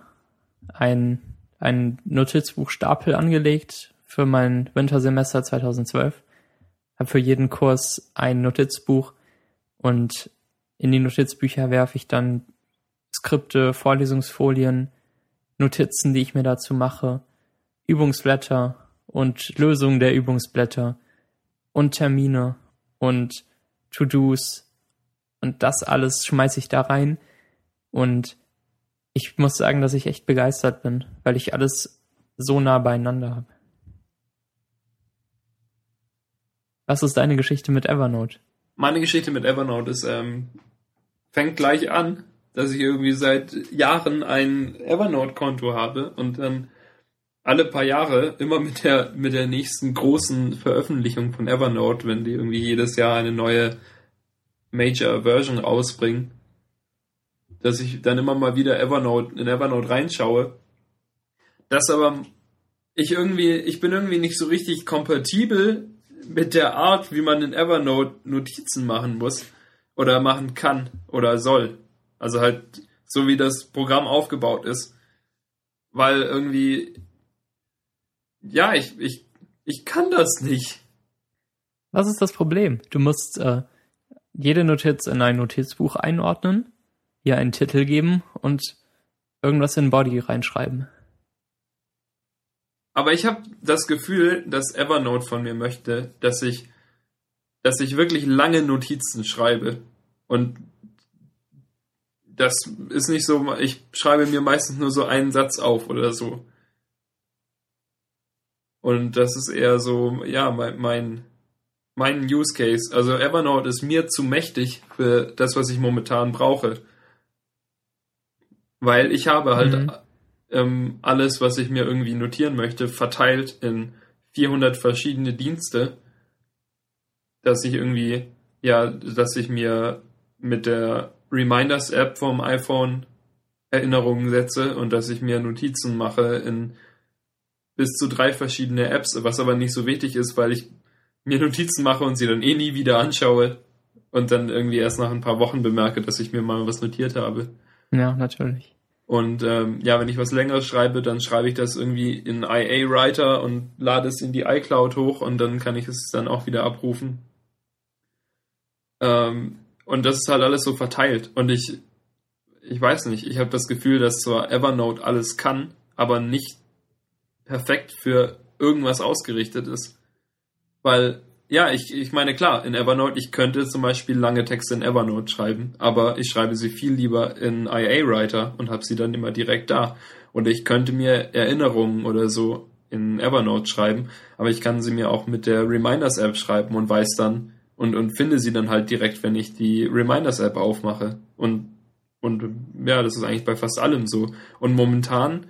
äh, ein, ein Notizbuchstapel angelegt für mein Wintersemester 2012. Habe für jeden Kurs ein Notizbuch und in die Notizbücher werfe ich dann Skripte, Vorlesungsfolien, Notizen, die ich mir dazu mache, Übungsblätter und Lösungen der Übungsblätter und Termine und To-Dos und das alles schmeiße ich da rein und ich muss sagen, dass ich echt begeistert bin, weil ich alles so nah beieinander habe. Was ist deine Geschichte mit Evernote? Meine Geschichte mit Evernote ist, ähm, fängt gleich an, dass ich irgendwie seit Jahren ein Evernote-Konto habe und dann alle paar Jahre immer mit der, mit der nächsten großen Veröffentlichung von Evernote, wenn die irgendwie jedes Jahr eine neue Major Version rausbringen, dass ich dann immer mal wieder Evernote, in Evernote reinschaue. Das aber ich irgendwie, ich bin irgendwie nicht so richtig kompatibel mit der Art, wie man in Evernote Notizen machen muss oder machen kann oder soll. Also halt so wie das Programm aufgebaut ist. Weil irgendwie ja, ich, ich, ich kann das nicht. Was ist das Problem? Du musst äh, jede Notiz in ein Notizbuch einordnen, ihr einen Titel geben und irgendwas in Body reinschreiben. Aber ich habe das Gefühl, dass Evernote von mir möchte, dass ich, dass ich wirklich lange Notizen schreibe. Und das ist nicht so, ich schreibe mir meistens nur so einen Satz auf oder so. Und das ist eher so, ja, mein, mein, mein Use Case. Also Evernote ist mir zu mächtig für das, was ich momentan brauche. Weil ich habe halt mhm. ähm, alles, was ich mir irgendwie notieren möchte, verteilt in 400 verschiedene Dienste, dass ich irgendwie, ja, dass ich mir mit der Reminders App vom iPhone Erinnerungen setze und dass ich mir Notizen mache in bis zu drei verschiedene Apps, was aber nicht so wichtig ist, weil ich mir Notizen mache und sie dann eh nie wieder anschaue und dann irgendwie erst nach ein paar Wochen bemerke, dass ich mir mal was notiert habe. Ja, natürlich. Und ähm, ja, wenn ich was längeres schreibe, dann schreibe ich das irgendwie in IA Writer und lade es in die iCloud hoch und dann kann ich es dann auch wieder abrufen. Ähm, und das ist halt alles so verteilt. Und ich, ich weiß nicht, ich habe das Gefühl, dass zwar Evernote alles kann, aber nicht perfekt für irgendwas ausgerichtet ist. Weil, ja, ich, ich meine, klar, in Evernote, ich könnte zum Beispiel lange Texte in Evernote schreiben, aber ich schreibe sie viel lieber in IA Writer und habe sie dann immer direkt da. Und ich könnte mir Erinnerungen oder so in Evernote schreiben, aber ich kann sie mir auch mit der Reminders App schreiben und weiß dann und, und finde sie dann halt direkt, wenn ich die Reminders App aufmache. Und, und ja, das ist eigentlich bei fast allem so. Und momentan,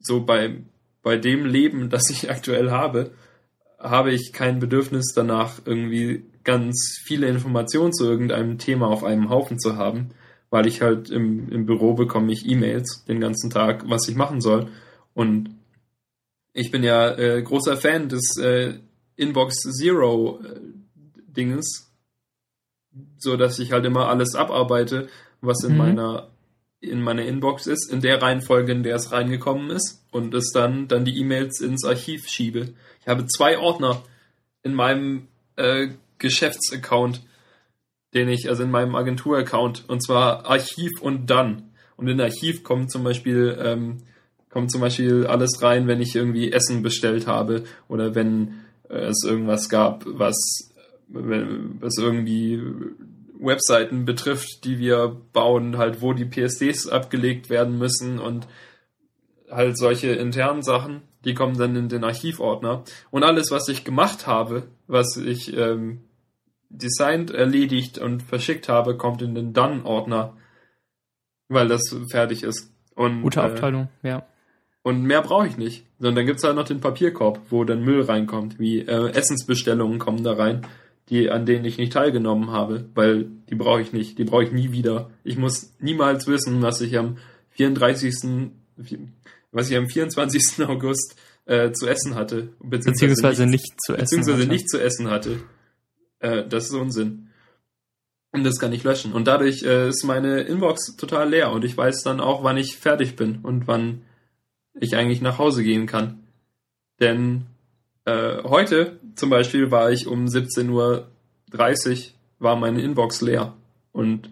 so bei, bei dem Leben, das ich aktuell habe, habe ich kein Bedürfnis danach, irgendwie ganz viele Informationen zu irgendeinem Thema auf einem Haufen zu haben, weil ich halt im, im Büro bekomme ich E-Mails den ganzen Tag, was ich machen soll. Und ich bin ja äh, großer Fan des äh, Inbox Zero äh, Dinges, so dass ich halt immer alles abarbeite, was in mhm. meiner in meiner Inbox ist, in der Reihenfolge, in der es reingekommen ist und es dann, dann die E-Mails ins Archiv schiebe. Ich habe zwei Ordner in meinem äh, Geschäftsaccount, den ich, also in meinem Agenturaccount, und zwar Archiv und dann. Und in Archiv kommt zum Beispiel, ähm, kommt zum Beispiel alles rein, wenn ich irgendwie Essen bestellt habe oder wenn es irgendwas gab, was, was irgendwie Webseiten betrifft, die wir bauen, halt wo die PSDs abgelegt werden müssen und halt solche internen Sachen, die kommen dann in den Archivordner. Und alles, was ich gemacht habe, was ich ähm, designt, erledigt und verschickt habe, kommt in den Done-Ordner, weil das fertig ist. Und, Gute Aufteilung, äh, ja. Und mehr brauche ich nicht. Sondern dann gibt's halt noch den Papierkorb, wo dann Müll reinkommt, wie äh, Essensbestellungen kommen da rein, die an denen ich nicht teilgenommen habe, weil die brauche ich nicht, die brauche ich nie wieder. Ich muss niemals wissen, was ich am 34. was ich am 24. [LAUGHS] August äh, zu essen hatte, beziehungsweise, beziehungsweise nicht, nicht, zu essen beziehungsweise hatte. nicht zu essen hatte. Äh, das ist Unsinn. Und das kann ich löschen. Und dadurch äh, ist meine Inbox total leer und ich weiß dann auch, wann ich fertig bin und wann ich eigentlich nach Hause gehen kann. Denn äh, heute zum Beispiel war ich um 17.30 Uhr, war meine Inbox leer. Und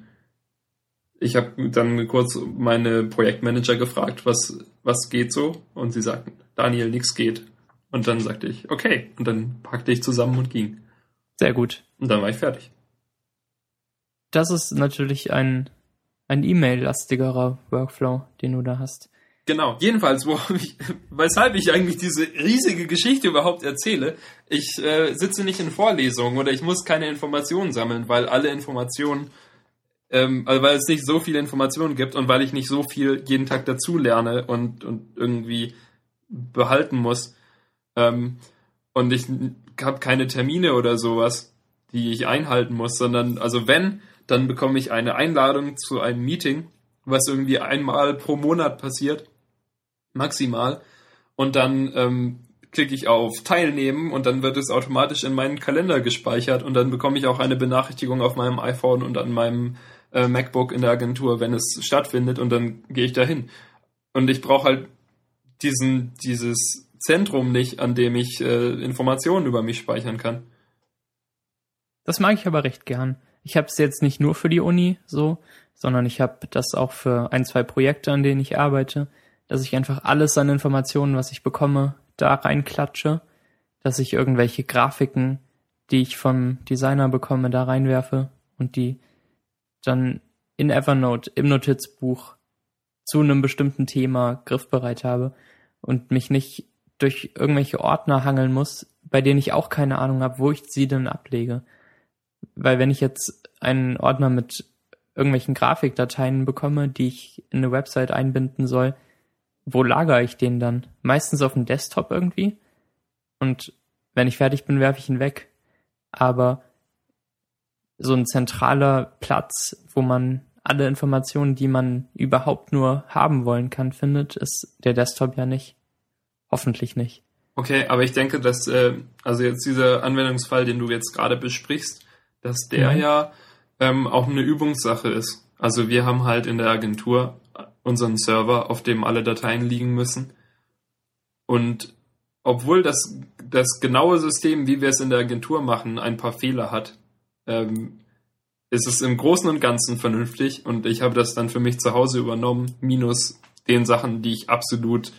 ich habe dann kurz meine Projektmanager gefragt, was, was geht so? Und sie sagten, Daniel, nichts geht. Und dann sagte ich, okay. Und dann packte ich zusammen und ging. Sehr gut. Und dann war ich fertig. Das ist natürlich ein, ein E-Mail-lastigerer Workflow, den du da hast. Genau, jedenfalls, [LAUGHS] ich, weshalb ich eigentlich diese riesige Geschichte überhaupt erzähle. Ich äh, sitze nicht in Vorlesungen oder ich muss keine Informationen sammeln, weil alle Informationen, ähm, also weil es nicht so viele Informationen gibt und weil ich nicht so viel jeden Tag dazu lerne und, und irgendwie behalten muss. Ähm, und ich habe keine Termine oder sowas, die ich einhalten muss, sondern also wenn, dann bekomme ich eine Einladung zu einem Meeting, was irgendwie einmal pro Monat passiert maximal. Und dann ähm, klicke ich auf Teilnehmen und dann wird es automatisch in meinen Kalender gespeichert und dann bekomme ich auch eine Benachrichtigung auf meinem iPhone und an meinem äh, MacBook in der Agentur, wenn es stattfindet und dann gehe ich dahin. Und ich brauche halt diesen, dieses Zentrum nicht, an dem ich äh, Informationen über mich speichern kann. Das mag ich aber recht gern. Ich habe es jetzt nicht nur für die Uni so, sondern ich habe das auch für ein, zwei Projekte, an denen ich arbeite dass ich einfach alles an Informationen, was ich bekomme, da reinklatsche, dass ich irgendwelche Grafiken, die ich vom Designer bekomme, da reinwerfe und die dann in Evernote im Notizbuch zu einem bestimmten Thema griffbereit habe und mich nicht durch irgendwelche Ordner hangeln muss, bei denen ich auch keine Ahnung habe, wo ich sie denn ablege. Weil wenn ich jetzt einen Ordner mit irgendwelchen Grafikdateien bekomme, die ich in eine Website einbinden soll, wo lagere ich den dann? Meistens auf dem Desktop irgendwie. Und wenn ich fertig bin, werfe ich ihn weg. Aber so ein zentraler Platz, wo man alle Informationen, die man überhaupt nur haben wollen kann, findet, ist der Desktop ja nicht. Hoffentlich nicht. Okay, aber ich denke, dass, äh, also jetzt dieser Anwendungsfall, den du jetzt gerade besprichst, dass der mhm. ja ähm, auch eine Übungssache ist. Also wir haben halt in der Agentur unseren Server, auf dem alle Dateien liegen müssen. Und obwohl das, das genaue System, wie wir es in der Agentur machen, ein paar Fehler hat, ähm, ist es im Großen und Ganzen vernünftig und ich habe das dann für mich zu Hause übernommen, minus den Sachen, die ich absolut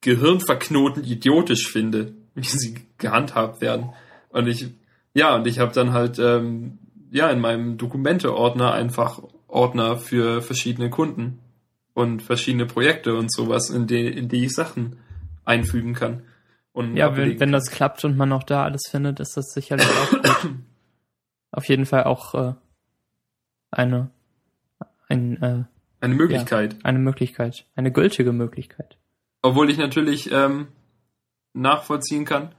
gehirnverknoten idiotisch finde, [LAUGHS] wie sie gehandhabt werden. Und ich, ja, und ich habe dann halt, ähm, ja, in meinem Dokumente-Ordner einfach Ordner für verschiedene Kunden und verschiedene Projekte und sowas, in die, in die ich Sachen einfügen kann. Und ja, wenn, wenn das klappt und man auch da alles findet, ist das sicherlich auch [COUGHS] gut. Auf jeden Fall auch äh, eine ein, äh, eine Möglichkeit. Ja, eine Möglichkeit. Eine gültige Möglichkeit. Obwohl ich natürlich ähm, nachvollziehen kann,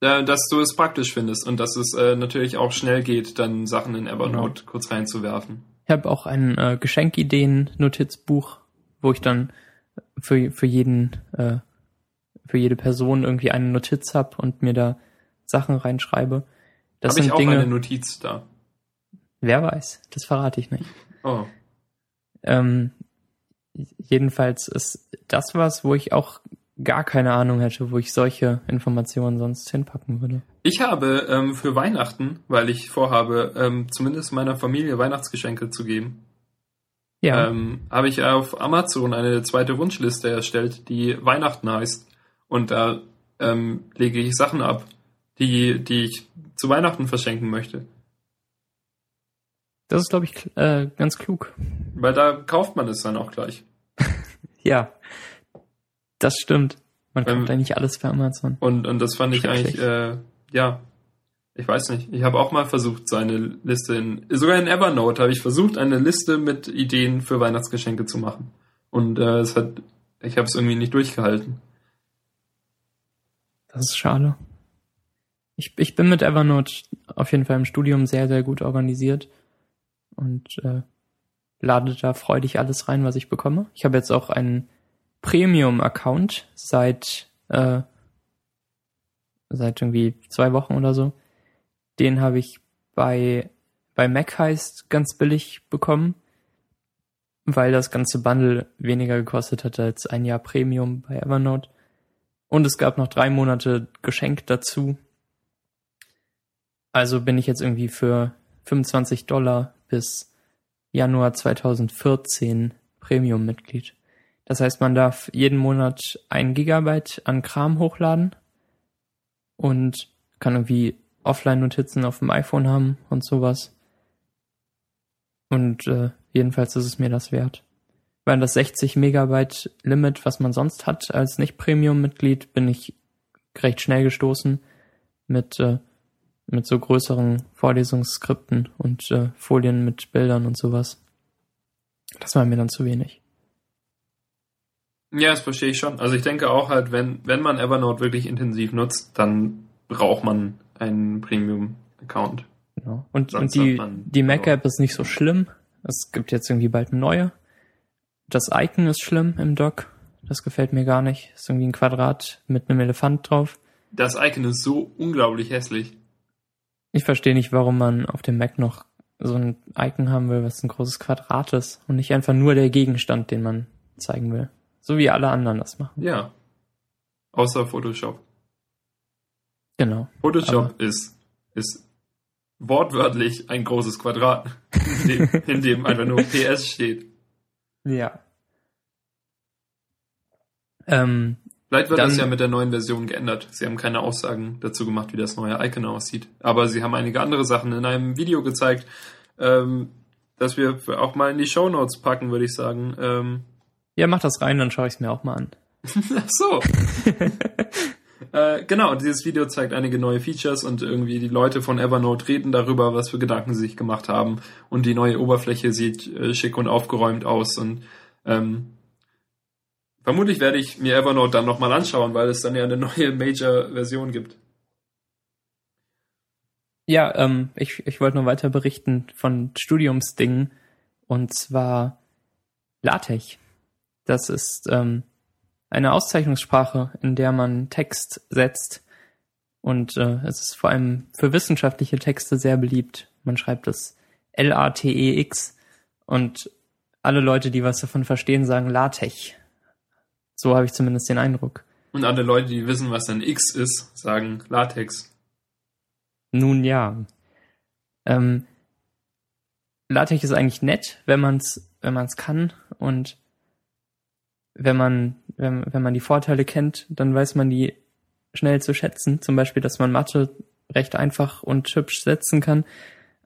äh, dass du es praktisch findest und dass es äh, natürlich auch schnell geht, dann Sachen in Evernote genau. kurz reinzuwerfen. Ich habe auch ein äh, Geschenkideen-Notizbuch, wo ich dann für, für jeden, äh, für jede Person irgendwie eine Notiz habe und mir da Sachen reinschreibe. Das hab sind ich auch Dinge, eine Notiz da. Wer weiß, das verrate ich nicht. Oh. Ähm, jedenfalls ist das was, wo ich auch gar keine Ahnung hätte, wo ich solche Informationen sonst hinpacken würde. Ich habe ähm, für Weihnachten, weil ich vorhabe, ähm, zumindest meiner Familie Weihnachtsgeschenke zu geben, ja. ähm, habe ich auf Amazon eine zweite Wunschliste erstellt, die Weihnachten heißt. Und da ähm, lege ich Sachen ab, die, die ich zu Weihnachten verschenken möchte. Das ist, glaube ich, äh, ganz klug. Weil da kauft man es dann auch gleich. [LAUGHS] ja, das stimmt. Man kauft ähm, eigentlich alles für Amazon. Und, und das fand ich eigentlich, äh, ja, ich weiß nicht. Ich habe auch mal versucht, so eine Liste in, sogar in Evernote habe ich versucht, eine Liste mit Ideen für Weihnachtsgeschenke zu machen. Und äh, es hat, ich habe es irgendwie nicht durchgehalten. Das ist schade. Ich, ich bin mit Evernote auf jeden Fall im Studium sehr, sehr gut organisiert und äh, lade da freudig alles rein, was ich bekomme. Ich habe jetzt auch einen Premium-Account seit äh, seit irgendwie zwei Wochen oder so. Den habe ich bei bei Mac heißt ganz billig bekommen, weil das ganze Bundle weniger gekostet hat als ein Jahr Premium bei Evernote. Und es gab noch drei Monate Geschenk dazu. Also bin ich jetzt irgendwie für 25 Dollar bis Januar 2014 Premium-Mitglied. Das heißt, man darf jeden Monat ein Gigabyte an Kram hochladen und kann irgendwie Offline-Notizen auf dem iPhone haben und sowas. Und äh, jedenfalls ist es mir das wert. Weil das 60 Megabyte Limit, was man sonst hat als Nicht-Premium-Mitglied, bin ich recht schnell gestoßen mit äh, mit so größeren Vorlesungsskripten und äh, Folien mit Bildern und sowas. Das war mir dann zu wenig. Ja, das verstehe ich schon. Also ich denke auch halt, wenn, wenn man Evernote wirklich intensiv nutzt, dann braucht man einen Premium-Account. Genau. Und, und die, die Mac-App ist nicht so schlimm. Es gibt jetzt irgendwie bald eine neue. Das Icon ist schlimm im Dock. Das gefällt mir gar nicht. Ist irgendwie ein Quadrat mit einem Elefant drauf. Das Icon ist so unglaublich hässlich. Ich verstehe nicht, warum man auf dem Mac noch so ein Icon haben will, was ein großes Quadrat ist und nicht einfach nur der Gegenstand, den man zeigen will. So wie alle anderen das machen. Ja. Außer Photoshop. Genau. Photoshop ist, ist wortwörtlich ein großes Quadrat, in dem, [LAUGHS] in dem einfach nur PS steht. Ja. Ähm, Vielleicht wird dann, das ja mit der neuen Version geändert. Sie haben keine Aussagen dazu gemacht, wie das neue Icon aussieht. Aber sie haben einige andere Sachen in einem Video gezeigt, ähm, das wir auch mal in die Show Notes packen, würde ich sagen. Ähm, ja, mach das rein, dann schaue ich es mir auch mal an. [LAUGHS] Ach so. [LAUGHS] äh, genau, dieses Video zeigt einige neue Features und irgendwie die Leute von Evernote reden darüber, was für Gedanken sie sich gemacht haben. Und die neue Oberfläche sieht äh, schick und aufgeräumt aus und ähm, Vermutlich werde ich mir Evernote dann nochmal anschauen, weil es dann ja eine neue Major-Version gibt. Ja, ähm, ich, ich wollte nur weiter berichten von Studiumsdingen und zwar LaTeX. Das ist ähm, eine Auszeichnungssprache, in der man Text setzt und äh, es ist vor allem für wissenschaftliche Texte sehr beliebt. Man schreibt es L-A-T-E-X und alle Leute, die was davon verstehen, sagen LaTeX. So habe ich zumindest den Eindruck. Und alle Leute, die wissen, was ein X ist, sagen Latex. Nun ja. Ähm, Latex ist eigentlich nett, wenn man es wenn man's kann und wenn man, wenn, wenn man die Vorteile kennt, dann weiß man die schnell zu schätzen. Zum Beispiel, dass man Mathe recht einfach und hübsch setzen kann.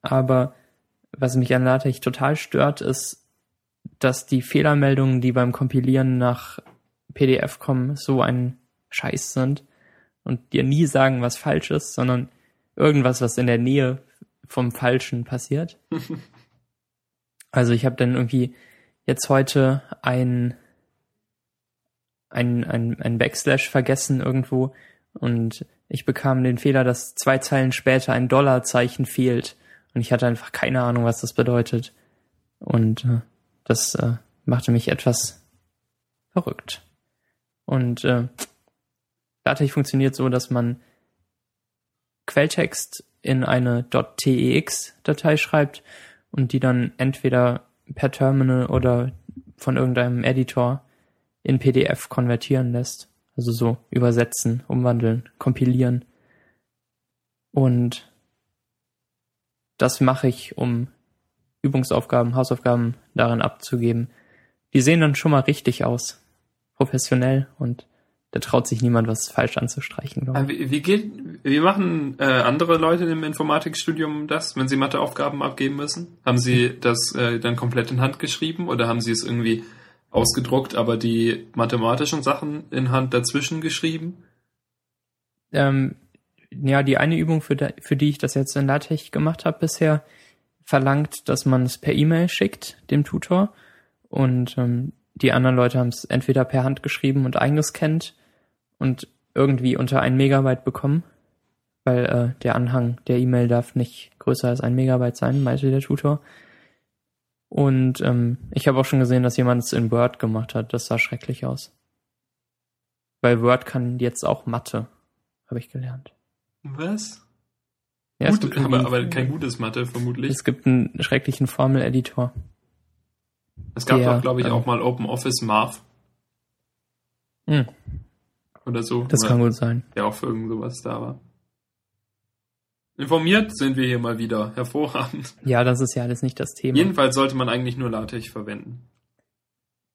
Aber was mich an LaTeX total stört, ist, dass die Fehlermeldungen, die beim Kompilieren nach PDF kommen, so ein Scheiß sind und dir nie sagen, was falsch ist, sondern irgendwas, was in der Nähe vom Falschen passiert. [LAUGHS] also ich habe dann irgendwie jetzt heute ein, ein, ein, ein Backslash vergessen irgendwo und ich bekam den Fehler, dass zwei Zeilen später ein Dollarzeichen fehlt und ich hatte einfach keine Ahnung, was das bedeutet. Und äh, das äh, machte mich etwas verrückt. Und äh, LaTeX funktioniert so, dass man Quelltext in eine .tex-Datei schreibt und die dann entweder per Terminal oder von irgendeinem Editor in PDF konvertieren lässt. Also so übersetzen, umwandeln, kompilieren. Und das mache ich, um Übungsaufgaben, Hausaufgaben darin abzugeben. Die sehen dann schon mal richtig aus professionell und da traut sich niemand, was falsch anzustreichen. wie, wie geht, wie machen äh, andere Leute im Informatikstudium das, wenn sie Matheaufgaben abgeben müssen? Haben sie das äh, dann komplett in Hand geschrieben oder haben sie es irgendwie ausgedruckt, aber die mathematischen Sachen in Hand dazwischen geschrieben? Ähm, ja, die eine Übung, für, de, für die ich das jetzt in LaTeX gemacht habe bisher, verlangt, dass man es per E-Mail schickt, dem Tutor. Und ähm, die anderen Leute haben es entweder per Hand geschrieben und eingescannt und irgendwie unter ein Megabyte bekommen, weil äh, der Anhang der E-Mail darf nicht größer als ein Megabyte sein, meinte der Tutor. Und ähm, ich habe auch schon gesehen, dass jemand es in Word gemacht hat. Das sah schrecklich aus. Weil Word kann jetzt auch Mathe, habe ich gelernt. Was? Ja, Gut, aber, aber kein gutes Mathe, vermutlich. Es gibt einen schrecklichen Formel-Editor. Es gab doch, glaube ich, ähm, auch mal Open Office Math Hm, oder so. das kann gut sein. Der auch für irgend sowas da war. Informiert sind wir hier mal wieder. Hervorragend. Ja, das ist ja alles nicht das Thema. Jedenfalls sollte man eigentlich nur LaTeX verwenden.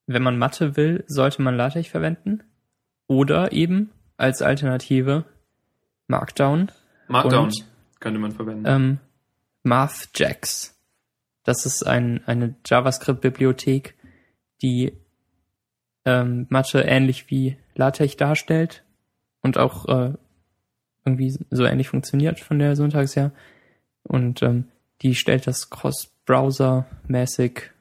Wenn man Mathe will, sollte man LaTeX verwenden. Oder eben als Alternative Markdown. Markdown Und? könnte man verwenden. Ähm, MathJax. Das ist ein, eine JavaScript-Bibliothek, die ähm, Mathe ähnlich wie LaTeX darstellt und auch äh, irgendwie so ähnlich funktioniert von der Syntax her. Und ähm, die stellt das Cross-Browser-mäßig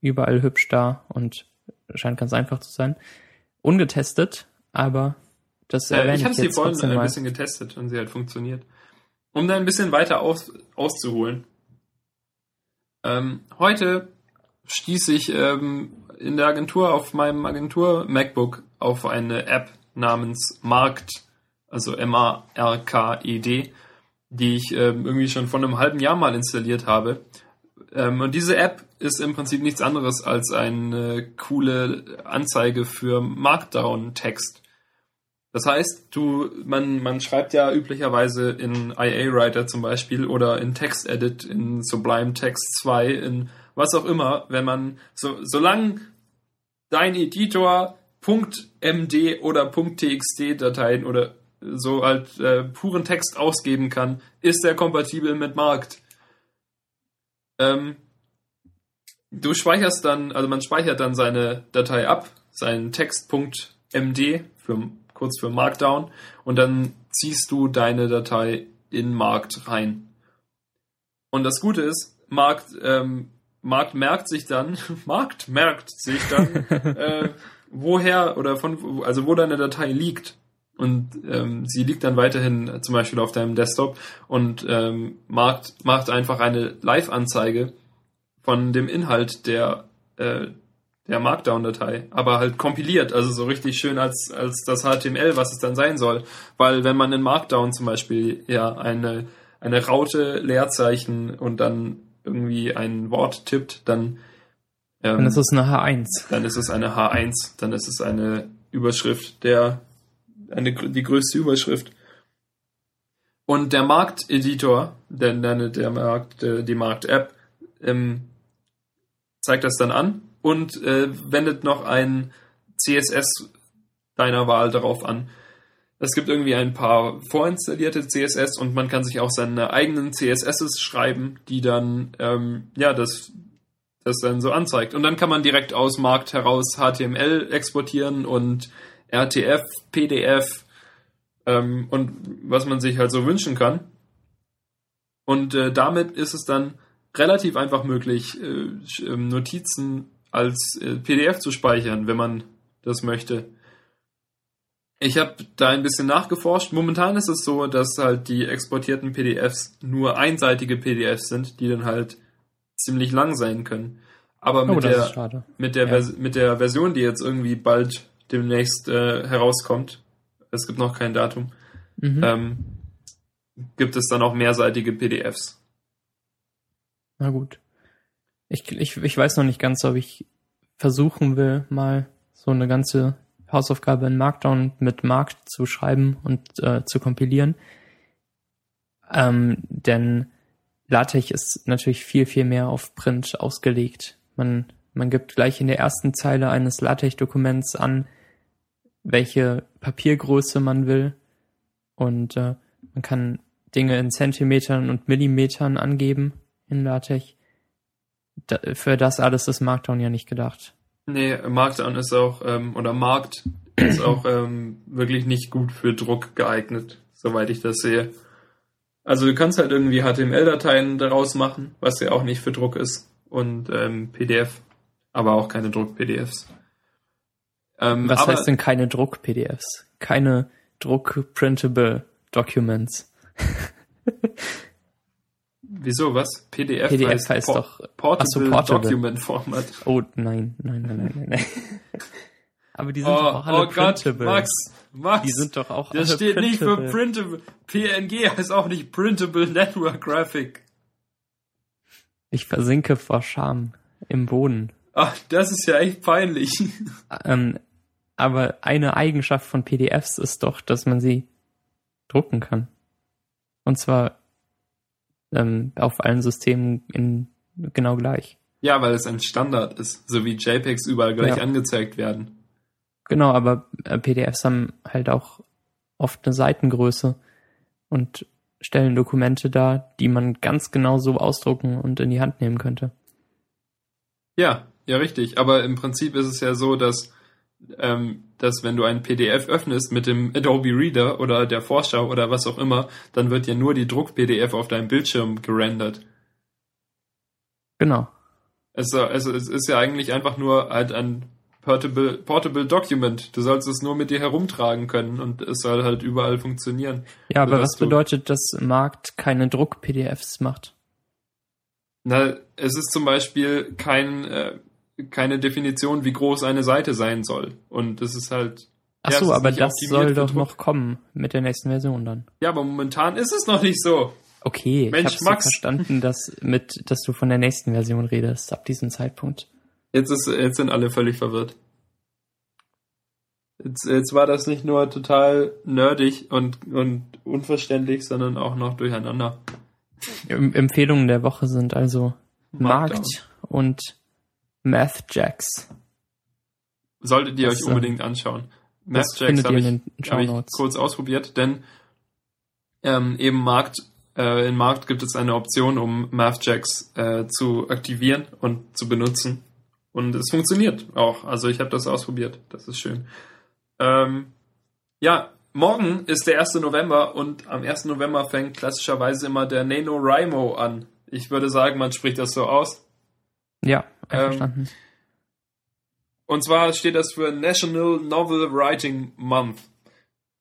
überall hübsch dar und scheint ganz einfach zu sein. Ungetestet, aber das Äh, erwähne ich ich, habe sie vorhin ein bisschen getestet und sie hat funktioniert. Um da ein bisschen weiter aus, auszuholen. Ähm, heute stieß ich ähm, in der Agentur auf meinem Agentur MacBook auf eine App namens Markt, also M-A-R-K-E-D, die ich ähm, irgendwie schon vor einem halben Jahr mal installiert habe. Ähm, und diese App ist im Prinzip nichts anderes als eine coole Anzeige für Markdown-Text. Das heißt, du, man, man schreibt ja üblicherweise in IA Writer zum Beispiel oder in TextEdit, in Sublime Text 2, in was auch immer, wenn man, so, solange dein Editor .md oder .txt Dateien oder so halt äh, puren Text ausgeben kann, ist er kompatibel mit Markt. Ähm, du speicherst dann, also man speichert dann seine Datei ab, seinen Text.md für kurz für Markdown und dann ziehst du deine Datei in Markt rein. Und das Gute ist, Markt, ähm, Markt merkt sich dann, [LAUGHS] Markt merkt sich dann, [LAUGHS] äh, woher oder von, also wo deine Datei liegt. Und ähm, sie liegt dann weiterhin zum Beispiel auf deinem Desktop und ähm, Markt macht einfach eine Live-Anzeige von dem Inhalt der, äh, der Markdown-Datei, aber halt kompiliert, also so richtig schön als, als das HTML, was es dann sein soll. Weil wenn man in Markdown zum Beispiel ja eine, eine Raute, Leerzeichen und dann irgendwie ein Wort tippt, dann, ähm, das ist eine H1. dann ist es eine H1, dann ist es eine Überschrift der, eine, die größte Überschrift. Und der Markteditor, der, der, der Markt, der, die Markt-App, ähm, zeigt das dann an und äh, wendet noch ein CSS deiner Wahl darauf an. Es gibt irgendwie ein paar vorinstallierte CSS und man kann sich auch seine eigenen CSSs schreiben, die dann ähm, ja das das dann so anzeigt. Und dann kann man direkt aus Markt heraus HTML exportieren und RTF, PDF ähm, und was man sich halt so wünschen kann. Und äh, damit ist es dann relativ einfach möglich, äh, ähm, Notizen als äh, PDF zu speichern, wenn man das möchte. Ich habe da ein bisschen nachgeforscht. Momentan ist es so, dass halt die exportierten PDFs nur einseitige PDFs sind, die dann halt ziemlich lang sein können. Aber Oh, mit das der mit der, Ja. Mit der Version, die jetzt irgendwie bald demnächst äh, herauskommt, es gibt noch kein Datum, Mhm. ähm, gibt es dann auch mehrseitige PDFs. Na gut. Ich, ich, ich weiß noch nicht ganz, ob ich versuchen will, mal so eine ganze Hausaufgabe in Markdown mit Markt zu schreiben und äh, zu kompilieren. Ähm, denn LaTeX ist natürlich viel, viel mehr auf Print ausgelegt. Man, man gibt gleich in der ersten Zeile eines LaTeX-Dokuments an, welche Papiergröße man will. Und äh, man kann Dinge in Zentimetern und Millimetern angeben in LaTeX. Für das alles ist Markdown ja nicht gedacht. Nee, Markdown ist auch, ähm, oder Markt ist auch [CLEARS THROAT] ähm, wirklich nicht gut für Druck geeignet, soweit ich das sehe. Also du kannst halt irgendwie HTML-Dateien daraus machen, was ja auch nicht für Druck ist. Und ähm, PDF, aber auch keine Druck-PDFs. Ähm, was heißt denn keine Druck-PDFs? Keine Druck-Printable Documents. [LAUGHS] Wieso, was? PDF, PDF heißt, heißt Por doch Portable, so, Portable, Document Format. Oh, nein, nein, nein, nein, nein. nein. [LAUGHS] Aber die sind oh, doch auch alle oh printable. Gott, Max, Max. Die sind doch auch Das alle steht printable. nicht für printable. PNG heißt auch nicht Printable Network Graphic. Ich versinke vor Scham im Boden. Ach, das ist ja echt peinlich. [LAUGHS] Ähm, aber eine Eigenschaft von PDFs ist doch, dass man sie drucken kann. Und zwar ähm, auf allen Systemen in, genau gleich. Ja, weil es ein Standard ist, so wie JPEGs überall gleich Ja. angezeigt werden. Genau, aber äh, PDFs haben halt auch oft eine Seitengröße und stellen Dokumente dar, die man ganz genau so ausdrucken und in die Hand nehmen könnte. Ja, ja, richtig. Aber im Prinzip ist es ja so, dass, ähm, dass wenn du ein PDF öffnest mit dem Adobe Reader oder der Vorschau oder was auch immer, dann wird ja nur die Druck-PDF auf deinem Bildschirm gerendert. Genau. Es, also, es ist ja eigentlich einfach nur halt ein Portable, Portable Document. Du sollst es nur mit dir herumtragen können und es soll halt überall funktionieren. Ja, aber was bedeutet, dass Markt keine Druck-PDFs macht? Na, es ist zum Beispiel kein, äh, keine Definition, wie groß eine Seite sein soll. Und es ist halt. Ach ja, so, ist aber das soll doch noch kommen mit der nächsten Version dann. Ja, aber momentan ist es noch nicht so. Okay, Mensch, ich habe so verstanden, dass mit, dass du von der nächsten Version redest ab diesem Zeitpunkt. Jetzt ist, jetzt sind alle völlig verwirrt. Jetzt, jetzt war das nicht nur total nerdig und, und unverständlich, sondern auch noch durcheinander. Em Empfehlungen der Woche sind also Markdown. Markt und MathJax. Solltet ihr Das, euch unbedingt anschauen. MathJax habe ich, hab ich kurz ausprobiert, denn ähm, eben Markt, äh, in Markt gibt es eine Option, um MathJax äh, zu aktivieren und zu benutzen. Und es funktioniert auch. Also ich habe das ausprobiert. Das ist schön. Ähm, ja, morgen ist der 1. November und am 1. November fängt klassischerweise immer der NaNoWriMo an. Ich würde sagen, man spricht das so aus. Ja, Ähm, einverstanden. Und zwar steht das für National Novel Writing Month.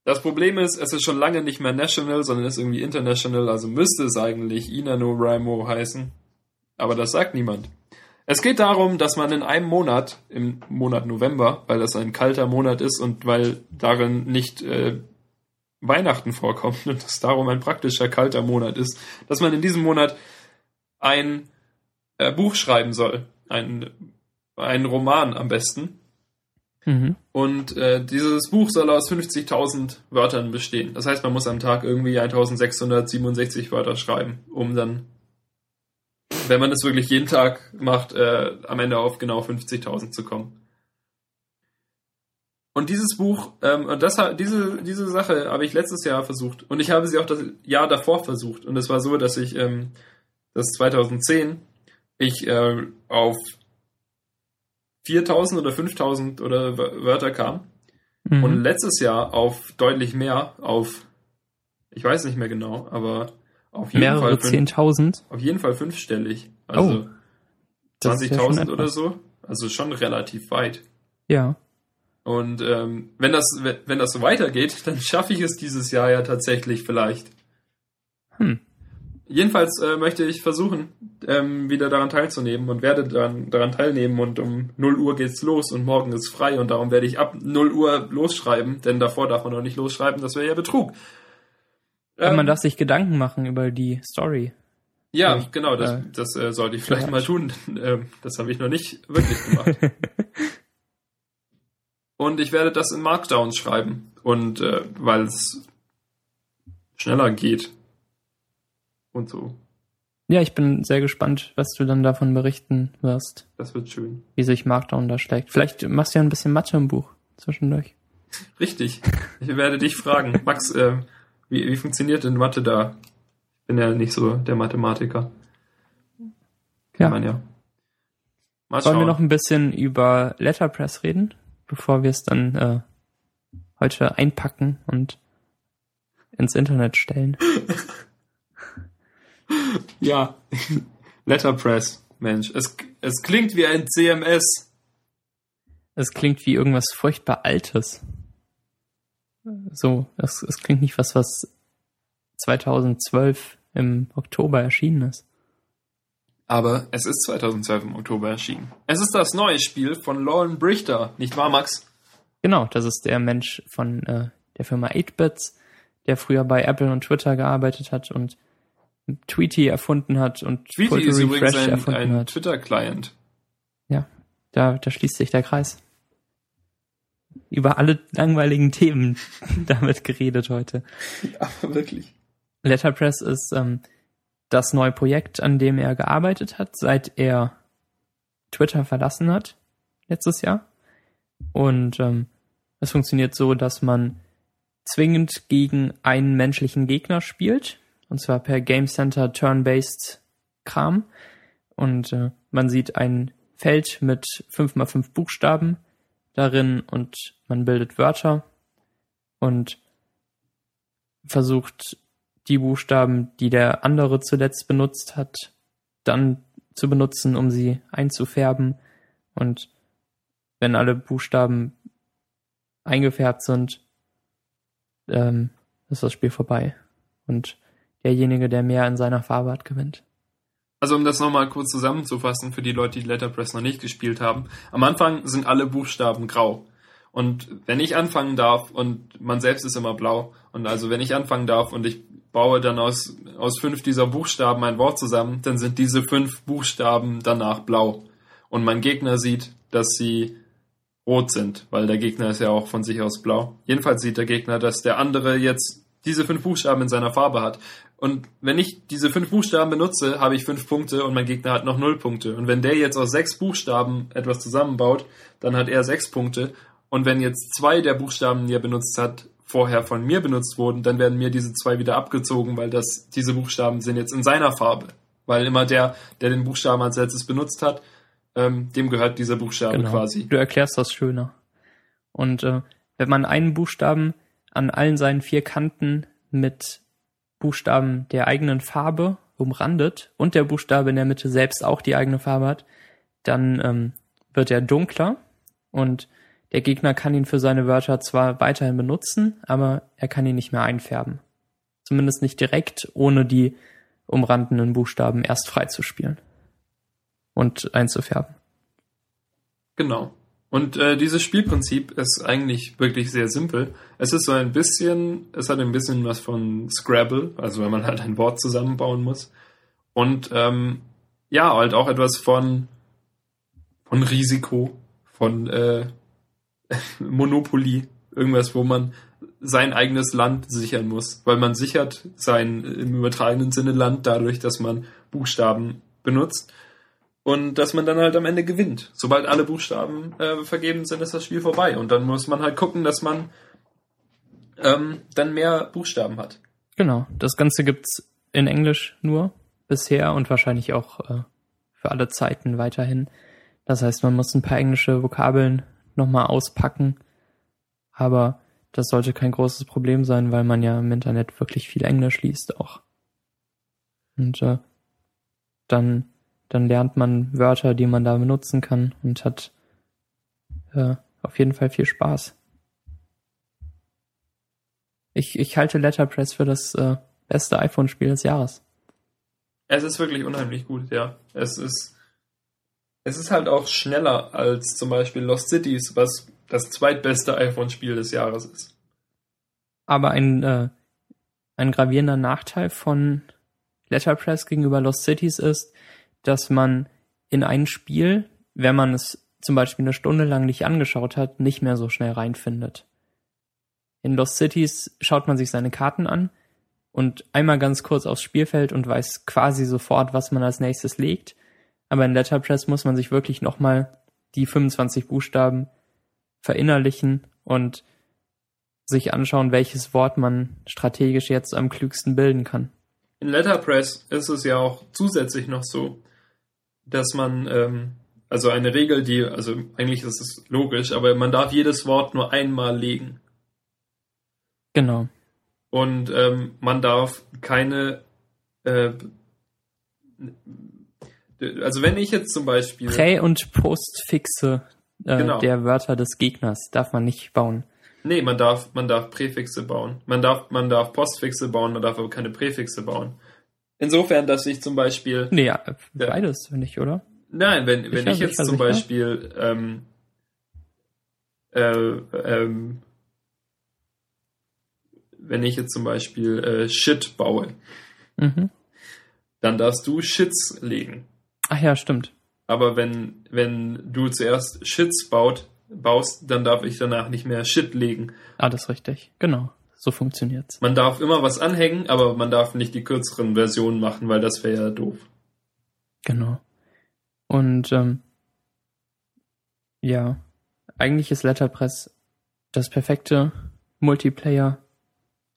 Das Problem ist, es ist schon lange nicht mehr national, sondern ist irgendwie international, also müsste es eigentlich INANOWRIMO heißen. Aber das sagt niemand. Es geht darum, dass man in einem Monat, im Monat November, weil das ein kalter Monat ist und weil darin nicht äh, Weihnachten vorkommt [LAUGHS] und das darum ein praktischer kalter Monat ist, dass man in diesem Monat ein äh, Buch schreiben soll. Ein, ein Roman am besten. Mhm. Und äh, dieses Buch soll aus 50.000 Wörtern bestehen. Das heißt, man muss am Tag irgendwie 1667 Wörter schreiben, um dann, wenn man das wirklich jeden Tag macht, äh, am Ende auf genau 50.000 zu kommen. Und dieses Buch, ähm, und das, diese, diese Sache habe ich letztes Jahr versucht. Und ich habe sie auch das Jahr davor versucht. Und es war so, dass ich, ähm, das 2010, ich äh, auf 4000 oder 5000 oder Wör- Wörter kam. Mhm. Und letztes Jahr auf deutlich mehr, auf, ich weiß nicht mehr genau, aber auf jeden, Mehrere Fall, fünf, Zehntausend. auf jeden Fall fünfstellig. Also schon 20.000 oder so. Also schon relativ weit. Ja. Und ähm, wenn das wenn das so weitergeht, [LAUGHS] dann schaffe ich es dieses Jahr ja tatsächlich vielleicht. Hm. Jedenfalls äh, möchte ich versuchen, ähm, wieder daran teilzunehmen und werde dann daran teilnehmen und um 0 Uhr geht's los und morgen ist frei und darum werde ich ab 0 Uhr losschreiben, denn davor darf man noch nicht losschreiben, das wäre ja Betrug. Aber Ähm, man darf sich Gedanken machen über die Story. ja, ich, genau, das, äh, das äh, sollte ich vielleicht mal tun. ähm, das habe ich noch nicht wirklich gemacht. [LAUGHS] Und ich werde das in Markdown schreiben. Und äh, weil es schneller geht. Und so. Ja, ich bin sehr gespannt, was du dann davon berichten wirst, Das wird schön. wie sich Markdown da schlägt. Vielleicht machst du ja ein bisschen Mathe im Buch zwischendurch. Richtig. Ich werde dich fragen. [LAUGHS] Max, äh, wie, wie funktioniert denn Mathe da? Ich bin ja nicht so der Mathematiker. Ja. Man ja. Mal Wollen wir noch ein bisschen über Letterpress reden, bevor wir es dann äh, heute einpacken und ins Internet stellen? [LAUGHS] ja, [LAUGHS] Letterpress, Mensch. Es, es klingt wie ein CMS. Es klingt wie irgendwas furchtbar Altes. So, es, es klingt nicht was, was 2012 im Oktober erschienen ist. Aber es ist 2012 im Oktober erschienen. Es ist das neue Spiel von Lauren Brichter, nicht wahr, Max? Genau, das ist der Mensch von äh, der Firma 8bits, der früher bei Apple und Twitter gearbeitet hat und Tweety erfunden hat und Tweety ist übrigens ein, ein Twitter-Client. Ja, da, da schließt sich der Kreis. Über alle langweiligen Themen [LAUGHS] damit geredet heute. [LAUGHS] Ja, wirklich. Letterpress ist ähm, das neue Projekt, an dem er gearbeitet hat, seit er Twitter verlassen hat, letztes Jahr. Und ähm, es funktioniert so, dass man zwingend gegen einen menschlichen Gegner spielt, und zwar per Game Center Turn-Based Kram. Und äh, man sieht ein Feld mit 5x5 Buchstaben darin und man bildet Wörter und versucht die Buchstaben, die der andere zuletzt benutzt hat, dann zu benutzen, um sie einzufärben. Und wenn alle Buchstaben eingefärbt sind, ähm, ist das Spiel vorbei. Und derjenige, der mehr in seiner Farbe hat, gewinnt. Also um das nochmal kurz zusammenzufassen für die Leute, die Letterpress noch nicht gespielt haben. Am Anfang sind alle Buchstaben grau. Und wenn ich anfangen darf und man selbst ist immer blau und also wenn ich anfangen darf und ich baue dann aus, aus fünf dieser Buchstaben ein Wort zusammen, dann sind diese fünf Buchstaben danach blau. Und mein Gegner sieht, dass sie rot sind, weil der Gegner ist ja auch von sich aus blau. Jedenfalls sieht der Gegner, dass der andere jetzt diese fünf Buchstaben in seiner Farbe hat. Und wenn ich diese fünf Buchstaben benutze, habe ich fünf Punkte und mein Gegner hat noch null Punkte. Und wenn der jetzt aus sechs Buchstaben etwas zusammenbaut, dann hat er sechs Punkte. Und wenn jetzt zwei der Buchstaben, die er benutzt hat, vorher von mir benutzt wurden, dann werden mir diese zwei wieder abgezogen, weil das, diese Buchstaben sind jetzt in seiner Farbe. Weil immer der, der den Buchstaben als letztes benutzt hat, ähm, dem gehört dieser Buchstabe genau. quasi. Du erklärst das schöner. Und äh, wenn man einen Buchstaben an allen seinen vier Kanten mit Buchstaben der eigenen Farbe umrandet und der Buchstabe in der Mitte selbst auch die eigene Farbe hat, dann ähm, wird er dunkler und der Gegner kann ihn für seine Wörter zwar weiterhin benutzen, aber er kann ihn nicht mehr einfärben. Zumindest nicht direkt, ohne die umrandenden Buchstaben erst freizuspielen und einzufärben. Genau. Und äh, dieses Spielprinzip ist eigentlich wirklich sehr simpel. Es ist so ein bisschen, es hat ein bisschen was von Scrabble, also wenn man halt ein Wort zusammenbauen muss. Und ähm, ja, halt auch etwas von, von Risiko, von äh, [LAUGHS] Monopoly, irgendwas, wo man sein eigenes Land sichern muss, weil man sichert sein im übertragenen Sinne Land dadurch, dass man Buchstaben benutzt und dass man dann halt am Ende gewinnt. Sobald alle Buchstaben äh, vergeben sind, ist das Spiel vorbei und dann muss man halt gucken, dass man ähm, dann mehr Buchstaben hat. Genau, das Ganze gibt's in Englisch nur bisher und wahrscheinlich auch äh, für alle Zeiten weiterhin. Das heißt, man muss ein paar englische Vokabeln nochmal auspacken. Aber das sollte kein großes Problem sein, weil man ja im Internet wirklich viel Englisch liest auch. Und äh, dann, dann lernt man Wörter, die man da benutzen kann und hat äh, auf jeden Fall viel Spaß. Ich, ich halte Letterpress für das äh, beste iPhone-Spiel des Jahres. Es ist wirklich unheimlich gut, ja. Es ist es ist halt auch schneller als zum Beispiel Lost Cities, was das zweitbeste iPhone-Spiel des Jahres ist. Aber ein, äh, ein gravierender Nachteil von Letterpress gegenüber Lost Cities ist, dass man in ein Spiel, wenn man es zum Beispiel eine Stunde lang nicht angeschaut hat, nicht mehr so schnell reinfindet. In Lost Cities schaut man sich seine Karten an und einmal ganz kurz aufs Spielfeld und weiß quasi sofort, was man als nächstes legt. Aber in Letterpress muss man sich wirklich nochmal die 25 Buchstaben verinnerlichen und sich anschauen, welches Wort man strategisch jetzt am klügsten bilden kann. In Letterpress ist es ja auch zusätzlich noch so, dass man, ähm, also eine Regel, die, also eigentlich ist es logisch, aber man darf jedes Wort nur einmal legen. Genau. Und ähm, man darf keine, äh, also wenn ich jetzt zum Beispiel. Prä- und Postfixe äh, genau. der Wörter des Gegners darf man nicht bauen. Nee, man darf, man darf Präfixe bauen. Man darf, man darf Postfixe bauen, man darf aber keine Präfixe bauen. Insofern, dass ich zum Beispiel. Nee, ja, beides, ja. nicht, oder? Nein, wenn, wenn ich jetzt zum Beispiel ähm, äh, ähm, wenn ich jetzt zum Beispiel äh, Shit baue, mhm. dann darfst du Shits legen. Ach ja, stimmt. Aber wenn, wenn du zuerst Shits baut, baust, dann darf ich danach nicht mehr Shit legen. Alles richtig, genau. So funktioniert's. Man darf immer was anhängen, aber man darf nicht die kürzeren Versionen machen, weil das wäre ja doof. Genau. Und ähm, ja, eigentlich ist Letterpress das perfekte Multiplayer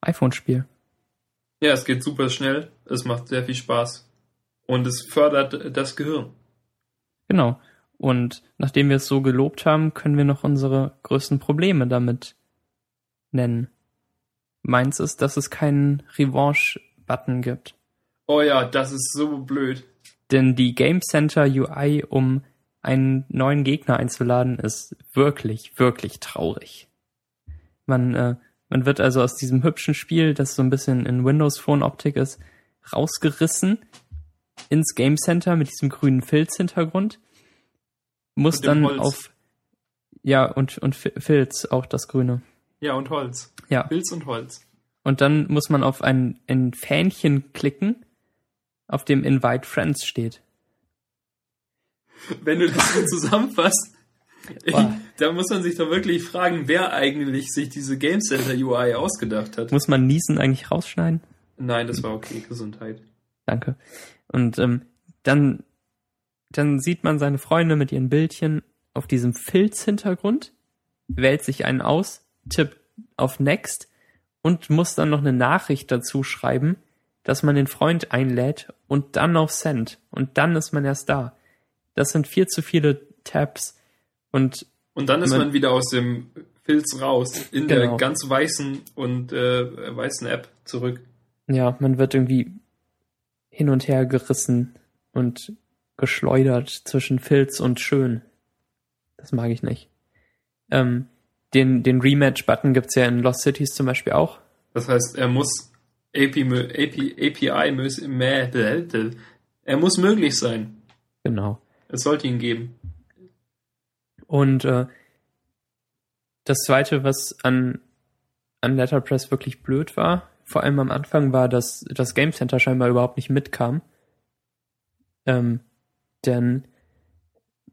iPhone-Spiel. Ja, es geht super schnell, es macht sehr viel Spaß und es fördert das Gehirn. Genau. Und nachdem wir es so gelobt haben, können wir noch unsere größten Probleme damit nennen. Meins ist, dass es keinen Revanche-Button gibt. Oh ja, das ist so blöd. Denn die Game Center UI, um einen neuen Gegner einzuladen, ist wirklich, wirklich traurig. Man, äh, man wird also aus diesem hübschen Spiel, das so ein bisschen in Windows Phone Optik ist, rausgerissen ins Game Center mit diesem grünen Filz-Hintergrund muss dann Holz. auf ja und und Filz auch das Grüne. Ja und Holz. Ja. Filz und Holz. Und dann muss man auf ein, ein Fähnchen klicken, auf dem Invite Friends steht. Wenn du das so zusammenfasst, [LAUGHS] [LAUGHS] da muss man sich doch wirklich fragen, wer eigentlich sich diese Game Center UI ausgedacht hat. Muss man Niesen eigentlich rausschneiden? Nein, das war okay. Gesundheit. Danke. Und ähm, dann dann sieht man seine Freunde mit ihren Bildchen auf diesem Filzhintergrund, wählt sich einen aus, tippt auf Next und muss dann noch eine Nachricht dazu schreiben, dass man den Freund einlädt und dann auf Send und dann ist man erst da. Das sind viel zu viele Tabs und und dann ist man, man wieder aus dem Filz raus in genau. der ganz weißen und äh, weißen App zurück. Ja, man wird irgendwie hin und her gerissen und geschleudert zwischen Filz und Schön. Das mag ich nicht. Ähm, den, den Rematch-Button gibt's ja in Lost Cities zum Beispiel auch. Das heißt, er muss AP, AP, API, er muss möglich sein. Genau. Es sollte ihn geben. Und äh, das zweite, was an, an Letterpress wirklich blöd war, vor allem am Anfang, war, dass das Game Center scheinbar überhaupt nicht mitkam. Ähm, denn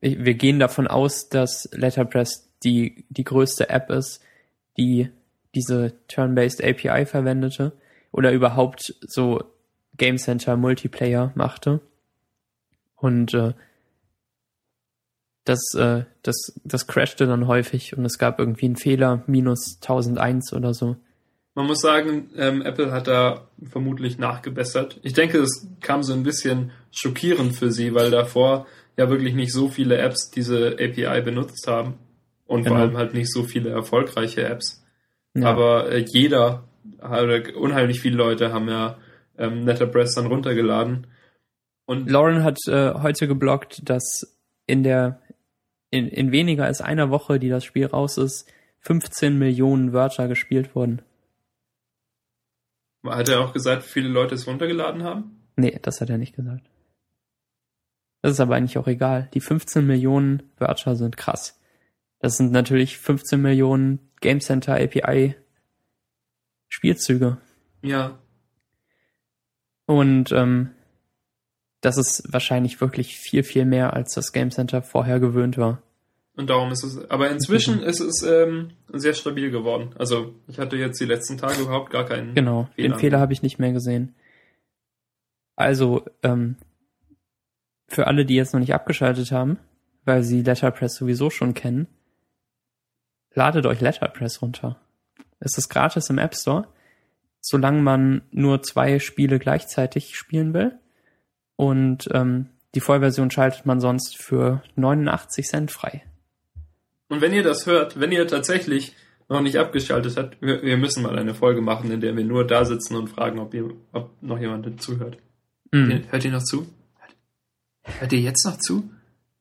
wir gehen davon aus, dass Letterpress die, die größte App ist, die diese Turn-Based API verwendete oder überhaupt so Game Center Multiplayer machte. Und äh, das, äh, das, das crashte dann häufig und es gab irgendwie einen Fehler, minus 1001 oder so. Man muss sagen, ähm, Apple hat da vermutlich nachgebessert. Ich denke, es kam so ein bisschen schockierend für sie, weil davor ja wirklich nicht so viele Apps diese API benutzt haben. Und genau. vor allem halt nicht so viele erfolgreiche Apps. Ja. Aber äh, jeder, oder unheimlich viele Leute haben ja ähm, NetApress dann runtergeladen. Und Lauren hat äh, heute geblockt, dass in der in, in weniger als einer Woche, die das Spiel raus ist, 15 Millionen Wörter gespielt wurden. Hat er auch gesagt, wie viele Leute es runtergeladen haben? Nee, das hat er nicht gesagt. Das ist aber eigentlich auch egal. Die 15 Millionen Wörter sind krass. Das sind natürlich 15 Millionen Game Center API Spielzüge. Ja. Und ähm, das ist wahrscheinlich wirklich viel, viel mehr, als das Game Center vorher gewöhnt war. Und darum ist es, aber inzwischen mhm. ist es ähm, sehr stabil geworden. Also ich hatte jetzt die letzten Tage überhaupt gar keinen Genau, Fehler den Fehler habe ich nicht mehr gesehen. Also, ähm, für alle, die jetzt noch nicht abgeschaltet haben, weil sie Letterpress sowieso schon kennen, ladet euch Letterpress runter. Es ist gratis im App Store, solange man nur zwei Spiele gleichzeitig spielen will. Und ähm, die Vollversion schaltet man sonst für 89 Cent frei. Und wenn ihr das hört, wenn ihr tatsächlich noch nicht abgeschaltet habt, wir, wir müssen mal eine Folge machen, in der wir nur da sitzen und fragen, ob, ihr, ob noch jemand zuhört. Mhm. Hört ihr noch zu? Hört ihr jetzt noch zu?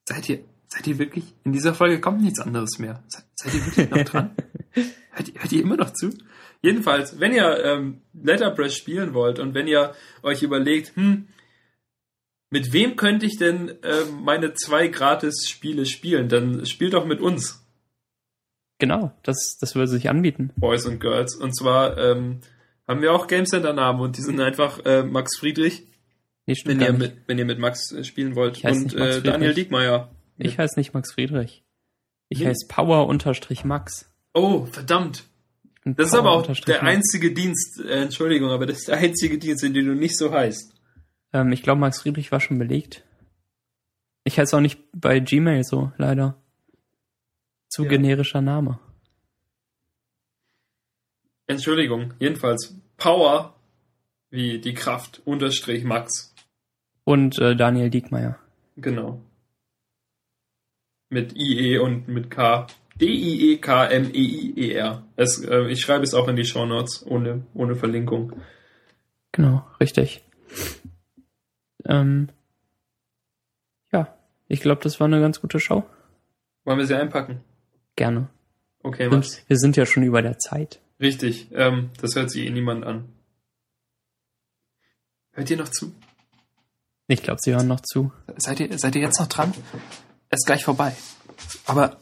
Seid ihr, seid ihr wirklich, in dieser Folge kommt nichts anderes mehr. Seid, seid ihr wirklich noch dran? [LAUGHS] hört, ihr- hört ihr immer noch zu? Jedenfalls, wenn ihr ähm, Letterpress spielen wollt und wenn ihr euch überlegt, hm, mit wem könnte ich denn ähm, meine zwei Gratis-Spiele spielen, dann spielt doch mit uns, Genau, das, das würde sich anbieten. Boys und Girls. Und zwar ähm, haben wir auch Game Center Namen und die sind einfach äh, Max Friedrich, Nee, wenn ihr, mit, wenn ihr mit Max äh, spielen wollt. Und äh, Daniel. Diekmeyer. Ich heiße nicht Max Friedrich. Ich Nee. heiße Power-Max. Oh, verdammt. Bin Das ist aber auch der einzige Dienst, äh, Entschuldigung, aber das ist der einzige Dienst, in dem du nicht so heißt. Ähm, ich glaube, Max Friedrich war schon belegt. Ich heiße auch nicht bei Gmail so, leider. Zu Ja. generischer Name. Entschuldigung, jedenfalls Power wie die Kraft unterstrich Max. Und äh, Daniel Diekmeyer. Genau. Mit IE und mit K. E D-I-E-K-M-E-I-E-R. Äh, ich schreibe es auch in die Shownotes ohne, ohne Verlinkung. Genau, richtig. Ähm, ja, ich glaube, das war eine ganz gute Show. Wollen wir sie einpacken? Gerne. Okay, Max. Wir sind ja schon über der Zeit. Richtig, ähm, das hört sich eh niemand an. Hört ihr noch zu? Ich glaube, Sie hören noch zu. Seid ihr, seid ihr jetzt noch dran? Es ist gleich vorbei. Aber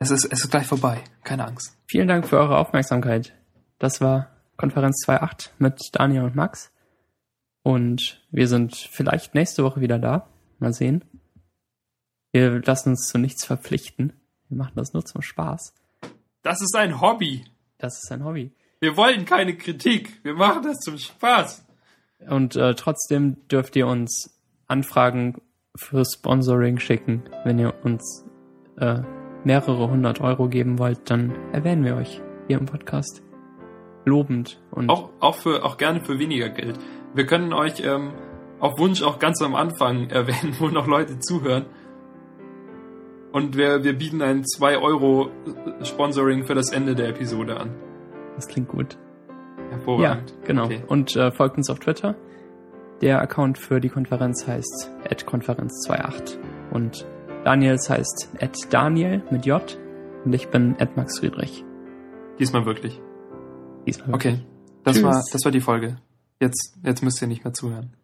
es ist, es ist gleich vorbei. Keine Angst. Vielen Dank für eure Aufmerksamkeit. Das war Konferenz 2.8 mit Daniel und Max. Und wir sind vielleicht nächste Woche wieder da. Mal sehen. Wir lassen uns zu nichts verpflichten. Wir machen das nur zum Spaß. Das ist ein Hobby. Das ist ein Hobby. Wir wollen keine Kritik. Wir machen das zum Spaß. Und äh, trotzdem dürft ihr uns Anfragen für Sponsoring schicken. Wenn ihr uns äh, mehrere hundert Euro geben wollt, dann erwähnen wir euch hier im Podcast. Lobend und Auch, auch, für, auch gerne für weniger Geld. Wir können euch ähm, auf Wunsch auch ganz am Anfang [LAUGHS] erwähnen, wo noch Leute zuhören. Und wir, wir bieten ein 2 Euro Sponsoring für das Ende der Episode an. das klingt gut. Hervorragend. Ja, genau. Okay. Und äh, folgt uns auf Twitter. Der Account für die Konferenz heißt @konferenz28 und Daniels heißt @daniel mit J und ich bin @max Friedrich. Diesmal wirklich. Diesmal wirklich. Okay. Das Tschüss. war, das war die Folge. Jetzt, jetzt müsst ihr nicht mehr zuhören.